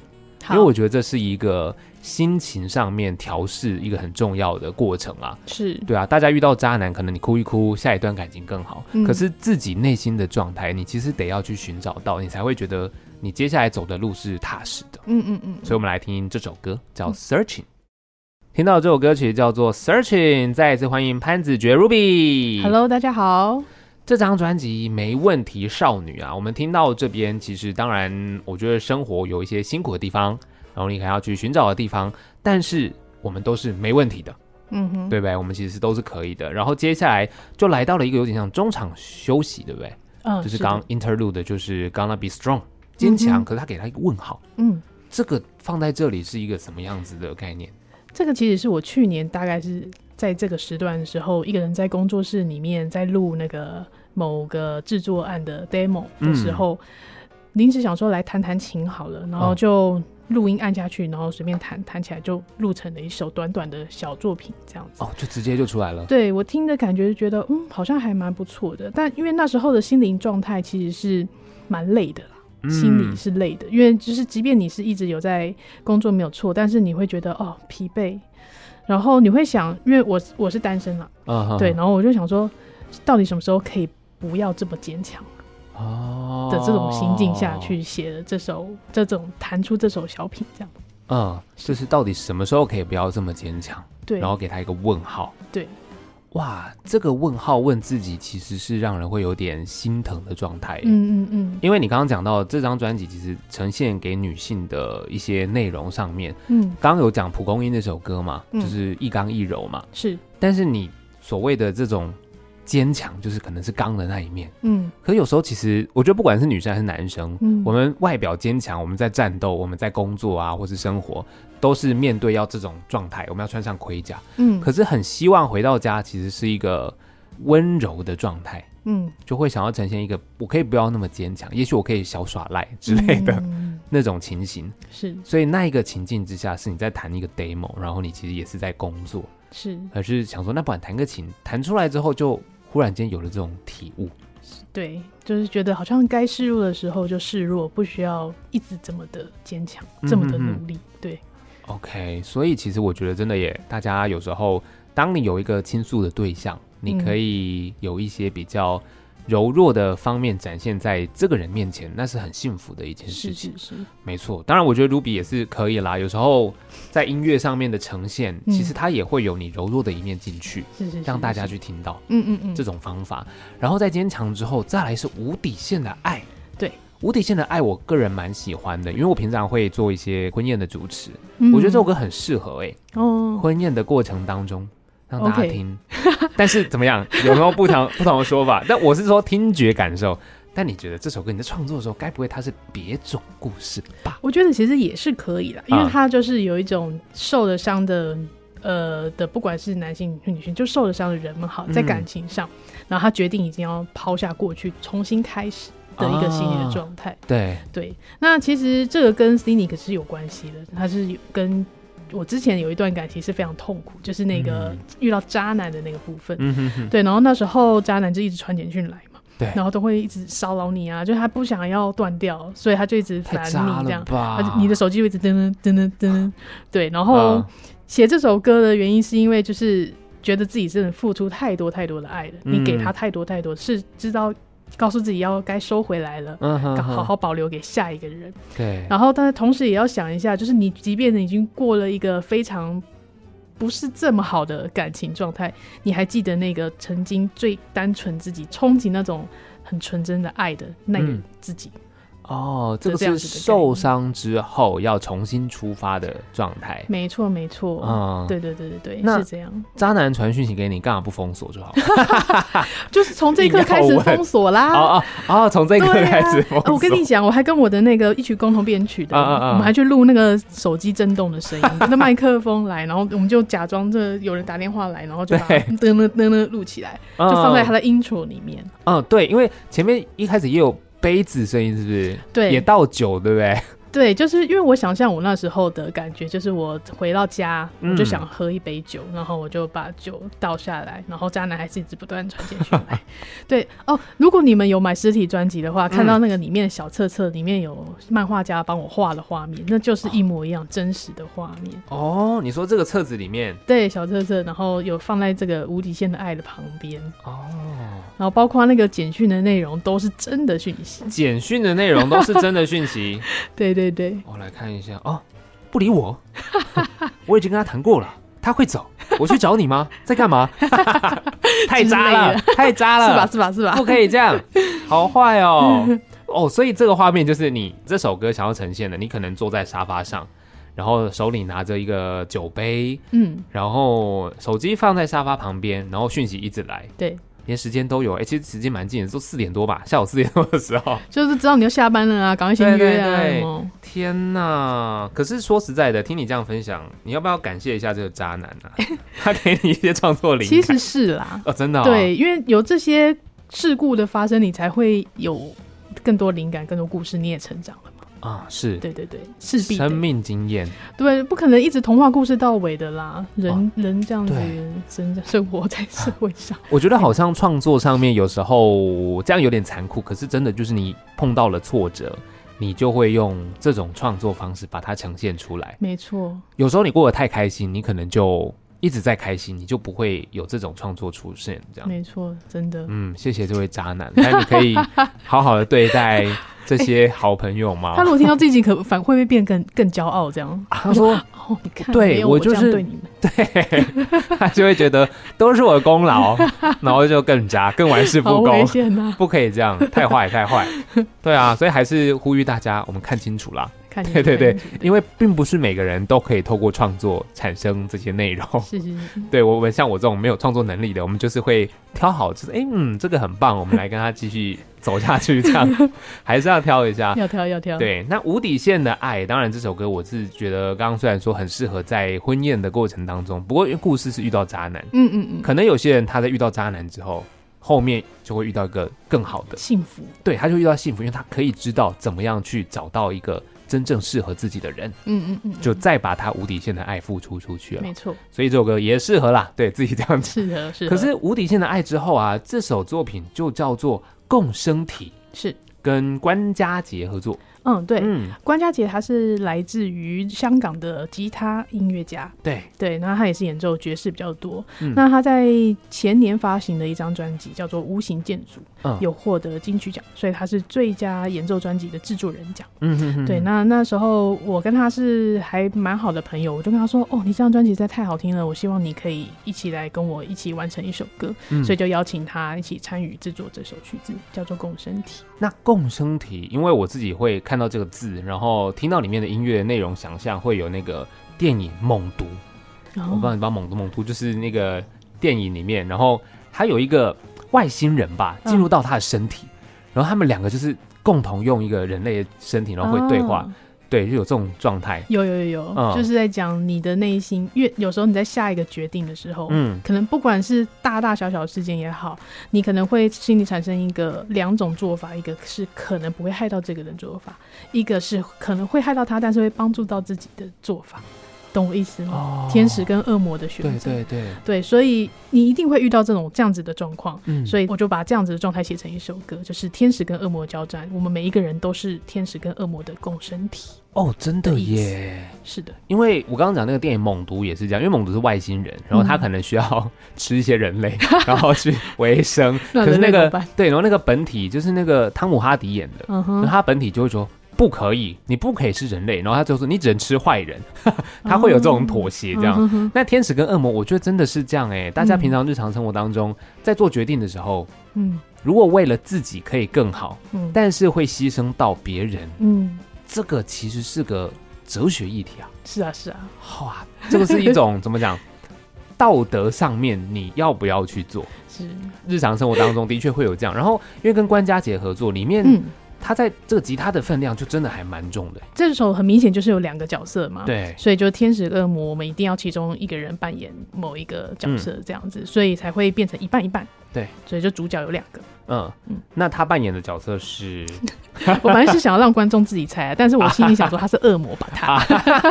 A: 因为我觉得这是一个。心情上面调试一个很重要的过程啊，
B: 是
A: 对啊。大家遇到渣男，可能你哭一哭，下一段感情更好。嗯、可是自己内心的状态，你其实得要去寻找到，你才会觉得你接下来走的路是踏实的。嗯嗯嗯。所以我们来听这首歌，叫《Searching》。嗯、听到这首歌曲叫做《Searching》，再一次欢迎潘子爵 Ruby。
B: Hello，大家好。
A: 这张专辑《没问题少女》啊，我们听到这边，其实当然，我觉得生活有一些辛苦的地方。然后你还要去寻找的地方，但是我们都是没问题的，嗯哼，对不对？我们其实都是可以的。然后接下来就来到了一个有点像中场休息，对不对？嗯，就是刚 interlude 的就是 gonna be strong，坚强。可是他给他一个问号，嗯，这个放在这里是一个什么样子的概念？
B: 这个其实是我去年大概是在这个时段的时候，一个人在工作室里面在录那个某个制作案的 demo 的时候，临时想说来弹弹琴好了，然后就。录音按下去，然后随便弹，弹起来就录成了一首短短的小作品，这样子
A: 哦，就直接就出来了。
B: 对，我听的感觉就觉得，嗯，好像还蛮不错的。但因为那时候的心灵状态其实是蛮累的啦，嗯，心里是累的。因为就是，即便你是一直有在工作没有错，但是你会觉得哦疲惫，然后你会想，因为我我是单身了，啊，对，然后我就想说，到底什么时候可以不要这么坚强？哦的这种心境下去写的这首，这种弹出这首小品，这样。
A: 嗯，就是到底什么时候可以不要这么坚强？对，然后给他一个问号。
B: 对，
A: 哇，这个问号问自己，其实是让人会有点心疼的状态。
B: 嗯嗯嗯，
A: 因为你刚刚讲到这张专辑，其实呈现给女性的一些内容上面，嗯，刚刚有讲蒲公英那首歌嘛，就是一刚一柔嘛，
B: 是。
A: 但是你所谓的这种。坚强就是可能是刚的那一面，嗯，可是有时候其实我觉得不管是女生还是男生，嗯，我们外表坚强，我们在战斗，我们在工作啊，或是生活，都是面对要这种状态，我们要穿上盔甲，嗯，可是很希望回到家其实是一个温柔的状态，嗯，就会想要呈现一个我可以不要那么坚强，也许我可以小耍赖之类的 那种情形，
B: 是，
A: 所以那一个情境之下是你在弹一个 demo，然后你其实也是在工作，
B: 是，
A: 而是想说那不然弹个琴，弹出来之后就。忽然间有了这种体悟，
B: 对，就是觉得好像该示弱的时候就示弱，不需要一直这么的坚强，这么的努力。对
A: ，OK，所以其实我觉得真的也，大家有时候当你有一个倾诉的对象，你可以有一些比较。柔弱的方面展现在这个人面前，那是很幸福的一件事情。是是是，没错。当然，我觉得 Ruby 也是可以啦。有时候在音乐上面的呈现，嗯、其实它也会有你柔弱的一面进去，是是是是，让大家去听到。嗯嗯嗯，这种方法。然后在坚强之后，再来是无底线的爱。
B: 对，
A: 无底线的爱，我个人蛮喜欢的，因为我平常会做一些婚宴的主持，嗯、我觉得这首歌很适合哎、欸。哦，婚宴的过程当中。让大家听. 但是怎么样？有没有不同 不同的说法？但我是说听觉感受。但你觉得这首歌你在创作的时候，该不会它是别种故事吧？
B: 我觉得其实也是可以的，因为它就是有一种受了伤的，呃的，不管是男性女性，就受了伤的人们，好在感情上，嗯、然后他决定已经要抛下过去，重新开始的一个心理的状态。啊、
A: 对
B: 对，那其实这个跟 Cynic 是有关系的，它是有跟。我之前有一段感情是非常痛苦，就是那个遇到渣男的那个部分。嗯哼哼。对，然后那时候渣男就一直传简讯来嘛，对，然后都会一直骚扰你啊，就他不想要断掉，所以他就一直烦你这样，你的手机会一直噔噔噔噔噔。对，然后写这首歌的原因是因为就是觉得自己真的付出太多太多的爱了，嗯、你给他太多太多，是知道。告诉自己要该收回来了，嗯哼，好好保留给下一个人。对，然后但是同时也要想一下，就是你即便你已经过了一个非常不是这么好的感情状态，你还记得那个曾经最单纯自己憧憬那种很纯真的爱的那个自己。嗯
A: 哦，这个是受伤之后要重新出发的状态。
B: 没错，没错。嗯，对对对对对，
A: 那
B: 是这样。
A: 渣男传讯息给你，干嘛不封锁就好？
B: 就是从这一刻开始封锁啦。
A: 哦哦哦，从这一刻开始封锁。
B: 我跟你讲，我还跟我的那个一曲共同编曲的，我们还去录那个手机震动的声音，跟着麦克风来，然后我们就假装这有人打电话来，然后就把噔噔噔噔录起来，就放在他的 intro 里面。
A: 嗯，对，因为前面一开始也有。杯子声音是不是？
B: 对，
A: 也倒酒，对不对？
B: 对，就是因为我想象我那时候的感觉，就是我回到家，我就想喝一杯酒，嗯、然后我就把酒倒下来，然后渣男还是一直不断传简讯来。对哦，如果你们有买实体专辑的话，看到那个里面的小册册里面有漫画家帮我画的画面，那就是一模一样真实的画面。
A: 哦，你说这个册子里面？
B: 对，小册册，然后有放在这个无底线的爱的旁边。哦，然后包括那个简讯的内容都是真的讯息，
A: 简讯的内容都是真的讯息。
B: 对对。对对，
A: 我来看一下哦，不理我，我已经跟他谈过了，他会走，我去找你吗？在干嘛？太渣了，太渣了，
B: 是吧？是吧？是吧？
A: 不可以这样，好坏哦哦，所以这个画面就是你这首歌想要呈现的，你可能坐在沙发上，然后手里拿着一个酒杯，嗯，然后手机放在沙发旁边，然后讯息一直来，
B: 对。
A: 连时间都有，哎、欸，其实时间蛮近的，都四点多吧，下午四点多的时候，
B: 就是知道你要下班了啊，赶快先约啊！
A: 对对对，天哪！可是说实在的，听你这样分享，你要不要感谢一下这个渣男啊？他给你一些创作灵感，
B: 其实是啦，
A: 哦，真的、哦，
B: 对，因为有这些事故的发生，你才会有更多灵感、更多故事，你也成长了。
A: 啊，是。
B: 对对对，势必
A: 生命经验，
B: 对，不可能一直童话故事到尾的啦。人人这样子生 生活在社会上，
A: 我觉得好像创作上面有时候这样有点残酷，可是真的就是你碰到了挫折，你就会用这种创作方式把它呈现出来。
B: 没错，
A: 有时候你过得太开心，你可能就一直在开心，你就不会有这种创作出现。这样
B: 没错，真的。
A: 嗯，谢谢这位渣男，但你可以好好的对待。这些好朋友吗？
B: 他如果听到自己，可反会不会变更更骄傲？这样
A: 他说：“
B: 哦，你看，
A: 对我就是对你们，对，他就会觉得都是我的功劳，然后就更加更玩世不恭，不可以这样，太坏太坏。对啊，所以还是呼吁大家，我们看清楚啦。对对对，因为并不是每个人都可以透过创作产生这些内容。是是是，对我们像我这种没有创作能力的，我们就是会挑好，就是哎嗯，这个很棒，我们来跟他继续。”走下去，这样。还是要挑一下，
B: 要挑要挑。
A: 对，那无底线的爱，当然这首歌我是觉得，刚刚虽然说很适合在婚宴的过程当中，不过因为故事是遇到渣男，嗯嗯嗯，可能有些人他在遇到渣男之后，后面就会遇到一个更好的。
B: 幸福，
A: 对，他就遇到幸福，因为他可以知道怎么样去找到一个真正适合自己的人，嗯嗯嗯，就再把他无底线的爱付出出去了，
B: 没错。
A: 所以这首歌也适合啦，对自己这样子，
B: 适 合是。
A: 可是无底线的爱之后啊，这首作品就叫做。共生体
B: 是
A: 跟关家杰合作。
B: 嗯，对，嗯，关家杰他是来自于香港的吉他音乐家，
A: 对
B: 对，然后他也是演奏爵士比较多。嗯，那他在前年发行的一张专辑叫做《无形建筑》，嗯，有获得金曲奖，所以他是最佳演奏专辑的制作人奖。嗯哼哼，对，那那时候我跟他是还蛮好的朋友，我就跟他说：“哦，你这张专辑实在太好听了，我希望你可以一起来跟我一起完成一首歌。嗯”所以就邀请他一起参与制作这首曲子，叫做《共生体》。
A: 那共生体，因为我自己会。看到这个字，然后听到里面的音乐内容，想象会有那个电影《猛毒》哦，我不知道你把《猛毒》《猛毒》就是那个电影里面，然后还有一个外星人吧进入到他的身体，嗯、然后他们两个就是共同用一个人类的身体，然后会对话。哦对，就有这种状态。
B: 有有有有，嗯、就是在讲你的内心。因为有时候你在下一个决定的时候，嗯，可能不管是大大小小事件也好，你可能会心里产生一个两种做法，一个是可能不会害到这个人做法，一个是可能会害到他，但是会帮助到自己的做法。懂我意思吗？哦、天使跟恶魔的选择，
A: 对对对。
B: 对，所以你一定会遇到这种这样子的状况，嗯，所以我就把这样子的状态写成一首歌，就是天使跟恶魔交战，我们每一个人都是天使跟恶魔的共生体。
A: 哦，真的耶，
B: 是的，因
A: 为我刚刚讲那个电影《猛毒》也是这样，因为猛毒是外星人，然后他可能需要吃一些人类，嗯、然后去维生，可是那个对，然后那个本体就是那个汤姆哈迪演的，嗯哼，他本体就会说。不可以，你不可以是人类，然后他就说你只能吃坏人，他会有这种妥协这样。哦嗯、那天使跟恶魔，我觉得真的是这样哎、欸，大家平常日常生活当中在做决定的时候，嗯，如果为了自己可以更好，嗯，但是会牺牲到别人，嗯，这个其实是个哲学议题啊。
B: 是啊，是啊，
A: 哇，这个是一种怎么讲？道德上面你要不要去做？是日常生活当中的确会有这样。然后因为跟关家姐合作，里面、嗯。他在这个吉他的分量就真的还蛮重的。
B: 这首很明显就是有两个角色嘛，
A: 对，
B: 所以就天使恶魔，我们一定要其中一个人扮演某一个角色，这样子，嗯，所以才会变成一半一半。
A: 对，
B: 所以就主角有两个。
A: 嗯嗯，那他扮演的角色是，
B: 我本来是想要让观众自己猜，但是我心里想说他是恶魔吧，他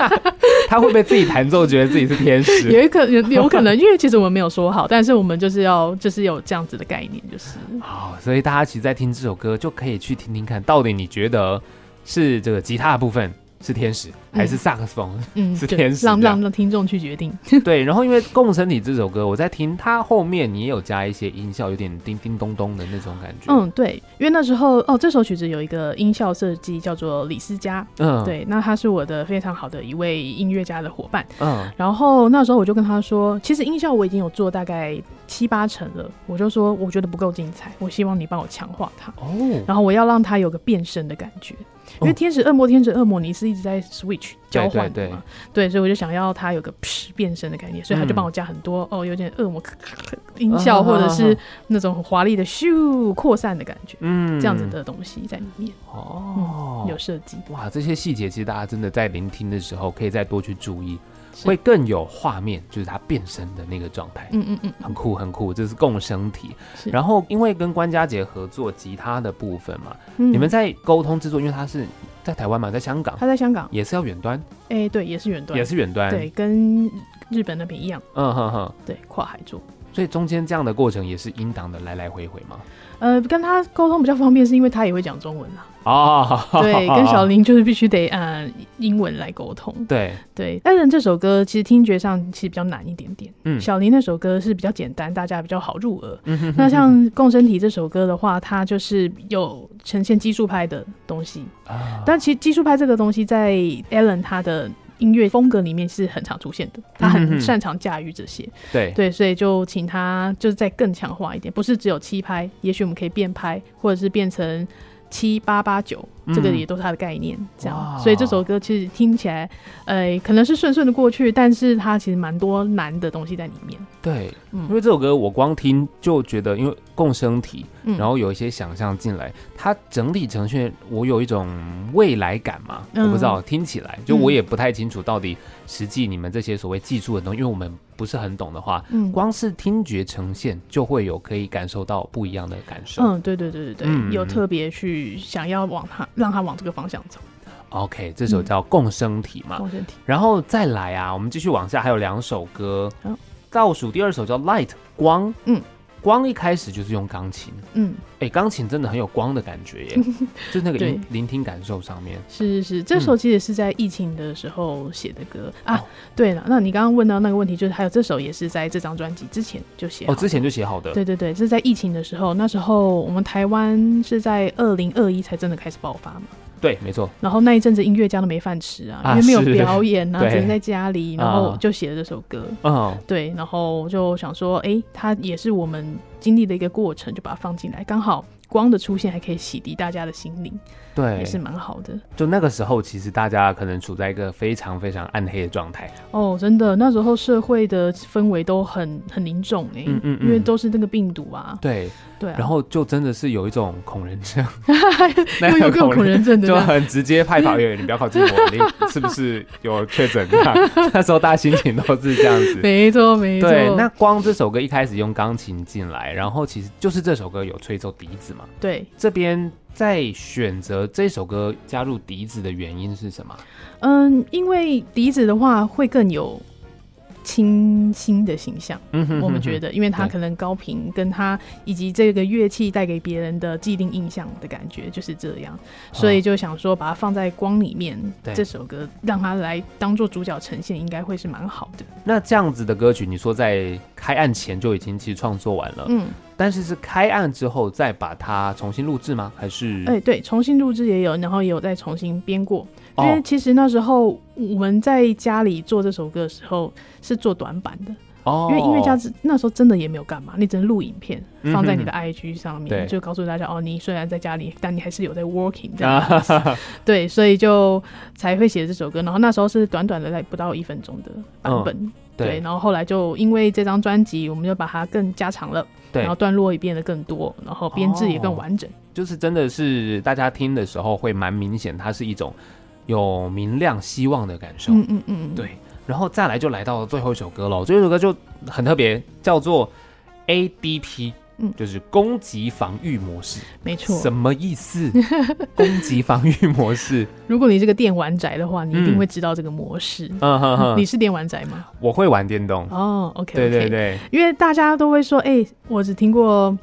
A: 他会不会自己弹奏，觉得自己是天使？
B: 有一可有有可能，因为其实我们没有说好，但是我们就是要就是有这样子的概念，就是
A: 好，所以大家其实，在听这首歌就可以去听听看，到底你觉得是这个吉他的部分。是天使还是萨克斯风？嗯，是天使。
B: 让让让听众去决定。
A: 对，然后因为《共生体》这首歌，我在听它后面，你也有加一些音效，有点叮叮咚咚的那种感觉。
B: 嗯，对，因为那时候哦，这首曲子有一个音效设计叫做李思佳。嗯，对，那他是我的非常好的一位音乐家的伙伴。嗯，然后那时候我就跟他说，其实音效我已经有做大概七八成了，我就说我觉得不够精彩，我希望你帮我强化它。哦，然后我要让它有个变身的感觉。因为天使恶魔，天使恶魔，你是一直在 switch 交换的嘛？对，所以我就想要它有个变身的概念，所以他就帮我加很多、嗯、哦，有点恶魔 音效，或者是那种很华丽的咻扩散的感觉，嗯，这样子的东西在里面哦，嗯、有设计
A: 哇，这些细节其实大家真的在聆听的时候可以再多去注意。会更有画面，就是它变身的那个状态，嗯嗯嗯，很酷很酷，这是共生体。然后因为跟关家杰合作吉他的部分嘛，嗯、你们在沟通制作，因为他是在台湾嘛，在香港，
B: 他在香港。
A: 也是要远端，
B: 哎、欸，对，也是远端，
A: 也是远端，
B: 对，跟日本那边一样，嗯哼哼，对，跨海做，
A: 所以中间这样的过程也是音档的来来回回嘛。
B: 呃，跟他沟通比较方便，是因为他也会讲中文啦。
A: 哦，
B: 对，跟 小林就是必须得按英文来沟通。
A: 对
B: 对，艾伦这首歌其实听觉上其实比较难一点点。嗯，小林那首歌是比较简单，大家比较好入耳。嗯哼哼哼。那像《共生体》这首歌的话，它就是有呈现技术派的东西。啊。但其实技术派这个东西在艾伦他的。音乐风格里面是很常出现的，他很擅长驾驭这些，嗯、对对，所以就请他就是再更强化一点，不是只有七拍，也许我们可以变拍，或者是变成七八八九。这个也都是他的概念，这样，所以这首歌其实听起来，呃，可能是顺顺的过去，但是它其实蛮多难的东西在里面。
A: 对，嗯，因为这首歌我光听就觉得，因为共生体，然后有一些想象进来，它整体呈现我有一种未来感嘛，我不知道听起来，就我也不太清楚到底实际你们这些所谓技术的东西，因为我们不是很懂的话，嗯，光是听觉呈现就会有可以感受到不一样的感受。
B: 嗯，对对对对对，有特别去想要往它。让他往这个方向走。
A: OK，这首叫《共生体》嘛，
B: 共生体。
A: 然后再来啊，我们继续往下，还有两首歌。哦、倒数第二首叫《Light》光，嗯。光一开始就是用钢琴，嗯，哎、欸，钢琴真的很有光的感觉耶，就那个聆聆听感受上面。
B: 是是是，这首其实是在疫情的时候写的歌、嗯、啊。对了，那你刚刚问到那个问题，就是还有这首也是在这张专辑之前就写，哦，
A: 之前就写好的。
B: 对对对，这是在疫情的时候，那时候我们台湾是在二零二一才真的开始爆发嘛。
A: 对，没错。
B: 然后那一阵子音乐家都没饭吃啊，啊，因为没有表演啊，只能在家里，然后就写了这首歌。嗯，对，然后就想说，哎、欸，它也是我们经历的一个过程，就把它放进来，刚好光的出现还可以洗涤大家的心灵。对，也是蛮好的。
A: 就那个时候，其实大家可能处在一个非常非常暗黑的状态。
B: 哦，真的，那时候社会的氛围都很很凝重哎，嗯嗯，因为都是那个病毒啊。
A: 对对、啊，然后就真的是有一种恐人症，
B: 又有个恐人症的，
A: 就很直接派跑员，你不要靠近我，你是不是有确诊？那时候大家心情都是这样子。
B: 没错没错。
A: 对，那光这首歌一开始用钢琴进来，然后其实就是这首歌有吹奏笛子嘛。
B: 对，
A: 这边。在选择这首歌加入笛子的原因是什么？
B: 嗯，因为笛子的话会更有清新的形象。嗯哼，我们觉得，因为它可能高频，跟它以及这个乐器带给别人的既定印象的感觉就是这样，所以就想说把它放在光里面，这首歌让它来当做主角呈现，应该会是蛮好的。
A: 那这样子的歌曲，你说在开案前就已经其实创作完了，嗯。但是是开案之后再把它重新录制吗？还是？
B: 哎、欸，对，重新录制也有，然后也有再重新编过。因为其实那时候我们在家里做这首歌的时候是做短版的。哦，因为音乐家那时候真的也没有干嘛，你只能录影片放在你的 IG 上面，嗯、就告诉大家哦，你虽然在家里，但你还是有在 working 这样子。啊、对，所以就才会写这首歌。然后那时候是短短的，在不到一分钟的版本。嗯、对，对，然后后来就因为这张专辑，我们就把它更加长了，对，然后段落也变得更多，然后编制也更完整。哦、
A: 就是真的是大家听的时候会蛮明显，它是一种有明亮希望的感受。嗯嗯嗯，对。然后再来就来到最后一首歌了，最后一首歌就很特别，叫做 ADP，嗯，就是攻击防御模式，
B: 没错。
A: 什么意思？攻击防御模式？
B: 如果你是个电玩宅的话，你一定会知道这个模式。嗯哼哼，你是电玩宅吗？
A: 我会玩电动。
B: 哦，OK，
A: 对对对，
B: 因为大家都会说，哎，我只听过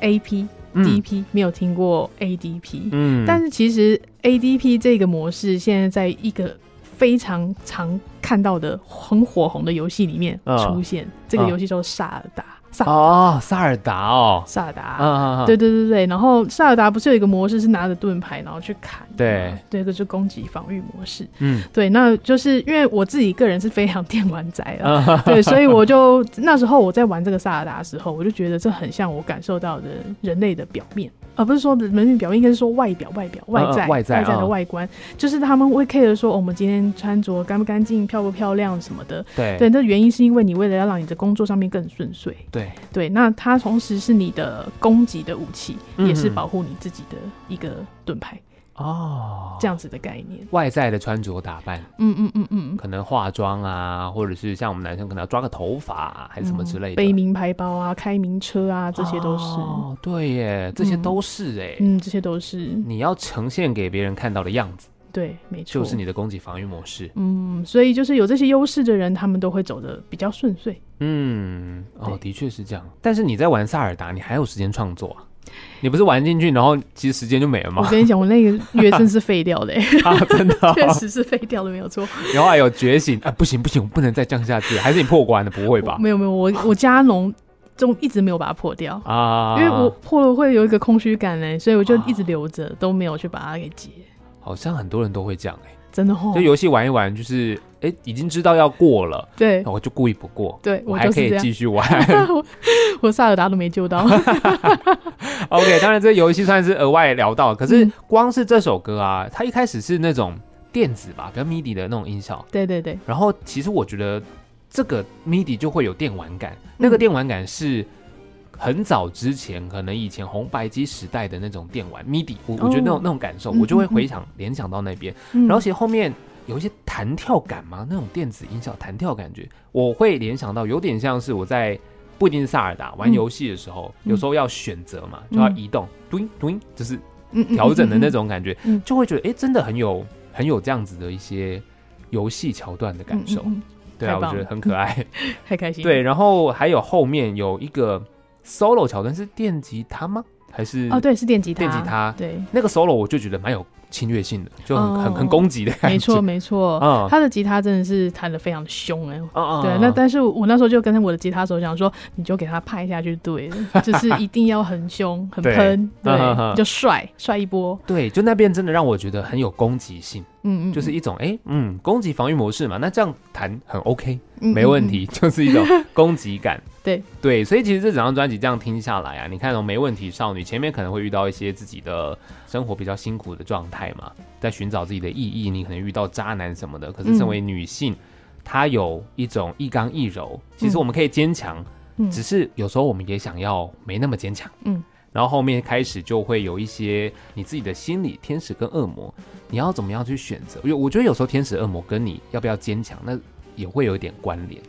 B: AP、DP，没有听过 ADP。嗯，但是其实 ADP 这个模式现在在一个非常常看到的很火红的游戏里面出现，哦、这个游戏叫萨尔达。萨
A: 哦，萨尔达哦，
B: 萨尔达，嗯，对对对对。然后萨尔达不是有一个模式是拿着盾牌然后去砍？对，对，这个是攻击防御模式。嗯，对，那就是因为我自己个人是非常电玩宅了，嗯、对，所以我就那时候我在玩这个萨尔达的时候，我就觉得这很像我感受到的人类的表面。而、啊、不是说门面表面，应该是说外表、外表、外在、呃、外在、外在的外观，呃、就是他们会 care 说，我们今天穿着干不干净、漂不漂亮什么的。对对，那原因是因为你为了要让你的工作上面更顺遂。对对，那它同时是你的攻击的武器，嗯、也是保护你自己的一个盾牌。哦，这样子的概念，
A: 外在的穿着打扮，嗯嗯嗯嗯，可能化妆啊，或者是像我们男生可能要抓个头发，还是什么之类的，
B: 背名牌包啊，开名车啊，这些都是。
A: 哦，对耶，这些都是哎，
B: 嗯，这些都是
A: 你要呈现给别人看到的样子。
B: 对，没错，
A: 就是你的攻击防御模式。
B: 嗯，所以就是有这些优势的人，他们都会走的比较顺遂。
A: 嗯，哦，的确是这样。但是你在玩萨尔达，你还有时间创作啊？你不是玩进去，然后其实时间就没了吗？
B: 我跟你讲，我那个月真是废掉的，
A: 啊，真的，哦，
B: 确实是废掉的，没有错。
A: 然后还有觉醒啊，不行不行，我不能再降下去，还是你破关了？不会吧？
B: 没有没有，我我加农中一直没有把它破掉啊，因为我破了会有一个空虚感呢，所以我就一直留着，都没有去把它给解。
A: 好像很多人都会这样哎。
B: 真的哦，
A: 就游戏玩一玩，就是哎、欸，已经知道要过了，对，我就故意不过，对我还可以继续玩。
B: 我萨尔达都没救到。
A: OK，当然这个游戏算是额外聊到，可是光是这首歌啊，它一开始是那种电子吧，比较 MIDI 的那种音效，
B: 对对对。
A: 然后其实我觉得这个 MIDI 就会有电玩感，那个电玩感是。很早之前，可能以前红白机时代的那种电玩 MIDI，我我觉得那种、oh, 那种感受，我就会回想联想到那边。嗯、然后其实后面有一些弹跳感嘛，那种电子音效弹跳感觉，我会联想到有点像是我在不一定是萨尔达玩游戏的时候，嗯、有时候要选择嘛，就要移动，咚咚，就是调整的那种感觉，就会觉得哎、欸，真的很有很有这样子的一些游戏桥段的感受。对啊，我觉得很可爱，
B: 太开心。
A: 对，然后还有后面有一个。Solo 桥段是电吉他吗？还是
B: 哦，对，是电吉他。
A: 电吉他，对，那个 solo 我就觉得蛮有侵略性的，就很很很攻击的感觉。
B: 没错，没错。嗯，他的吉他真的是弹的非常的凶哎。哦对，那但是我那时候就跟我的吉他手讲说，你就给他拍下去，对了，就是一定要很凶、很喷，对，就帅帅一波。对，
A: 就那边真的让我觉得很有攻击性。嗯嗯，就是一种哎，嗯，攻击防御模式嘛，那这样弹很 OK，没问题，就是一种攻击感。对对，所以其实这整张专辑这样听下来啊，你看哦，没问题少女前面可能会遇到一些自己的生活比较辛苦的状态嘛，在寻找自己的意义，你可能遇到渣男什么的。可是身为女性，嗯、她有一种一刚一柔，其实我们可以坚强，嗯、只是有时候我们也想要没那么坚强。嗯，然后后面开始就会有一些你自己的心理天使跟恶魔，你要怎么样去选择？因为我觉得有时候天使恶魔跟你要不要坚强，那也会有一点关联。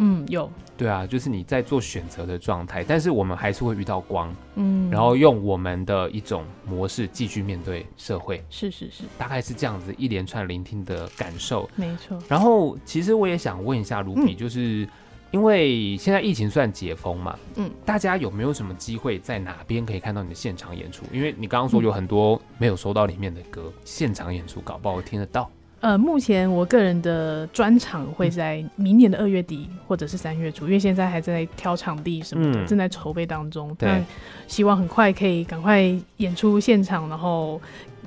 B: 嗯，有。
A: 对啊，就是你在做选择的状态，但是我们还是会遇到光，嗯，然后用我们的一种模式继续面对社会，
B: 是是是，
A: 大概是这样子一连串聆听的感受，
B: 没错。
A: 然后其实我也想问一下卢比，就是因为现在疫情算解封嘛，嗯，大家有没有什么机会在哪边可以看到你的现场演出？因为你刚刚说有很多没有收到里面的歌，现场演出搞不好听得到。
B: 呃，目前我个人的专场会在明年的二月底或者是三月初，因为现在还在挑场地什么的，嗯、正在筹备当中。对，希望很快可以赶快演出现场，然后。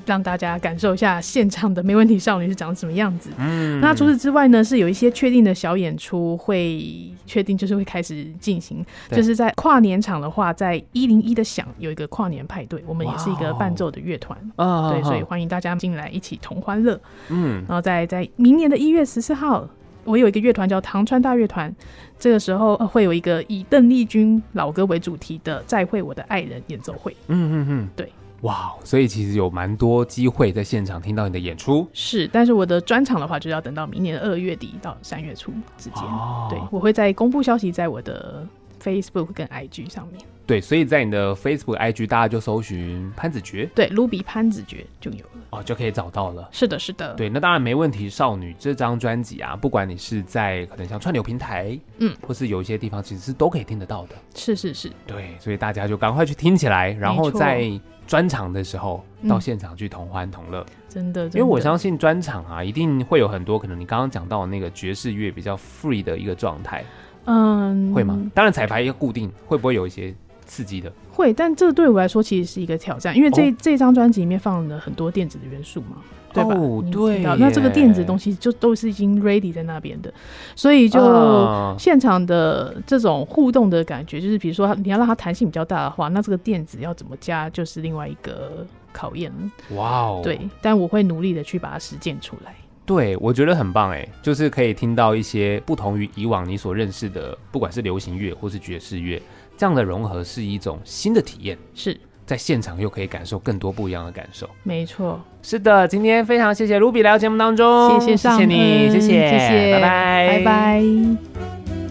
B: 让大家感受一下现场的没问题少女是长什么样子。嗯，那除此之外呢，是有一些确定的小演出会确定，就是会开始进行。就是在跨年场的话，在一零一的响有一个跨年派对，我们也是一个伴奏的乐团。啊，对，所以欢迎大家进来一起同欢乐。嗯，然后在在明年的一月十四号，我有一个乐团叫唐川大乐团，这个时候会有一个以邓丽君老歌为主题的《再会我的爱人》演奏会。嗯嗯嗯，对。
A: 哇所以其实有蛮多机会在现场听到你的演出。
B: 是，但是我的专场的话，就要等到明年的二月底到三月初之间。哦、对，我会在公布消息在我的 Facebook 跟 IG 上面。
A: 对，所以在你的 Facebook、IG，大家就搜寻潘子爵。
B: 对，Ruby 潘子爵就有了。
A: 哦，就可以找到了。
B: 是的，是的。
A: 对，那当然没问题。少女这张专辑啊，不管你是在可能像串流平台，嗯，或是有一些地方，其实是都可以听得到的。
B: 是是是。
A: 对，所以大家就赶快去听起来，然后在。专场的时候到现场去同欢同乐，嗯，真的，因为我相信专场啊，一定会有很多可能你刚刚讲到那个爵士乐比较 free 的一个状态，嗯，会吗？当然彩排一个固定，会不会有一些刺激的？
B: 会，但这对我来说其实是一个挑战，因为这、哦、这张专辑里面放了很多电子的元素嘛。对吧？
A: 哦、对，
B: 那这个电子东西就都是已经 ready 在那边的，所以就现场的这种互动的感觉，就是比如说你要让它弹性比较大的话，那这个电子要怎么加，就是另外一个考验。哇哦，对，但我会努力的去把它实践出来。
A: 对，我觉得很棒哎，就是可以听到一些不同于以往你所认识的，不管是流行乐或是爵士乐，这样的融合是一种新的体验。
B: 是。
A: 在现场又可以感受更多不一样的感受。
B: 没错，
A: 是的，今天非常谢谢 Ruby 来到节目当中，
B: 谢谢，
A: 谢谢你，谢谢，谢谢，拜拜，
B: 拜拜。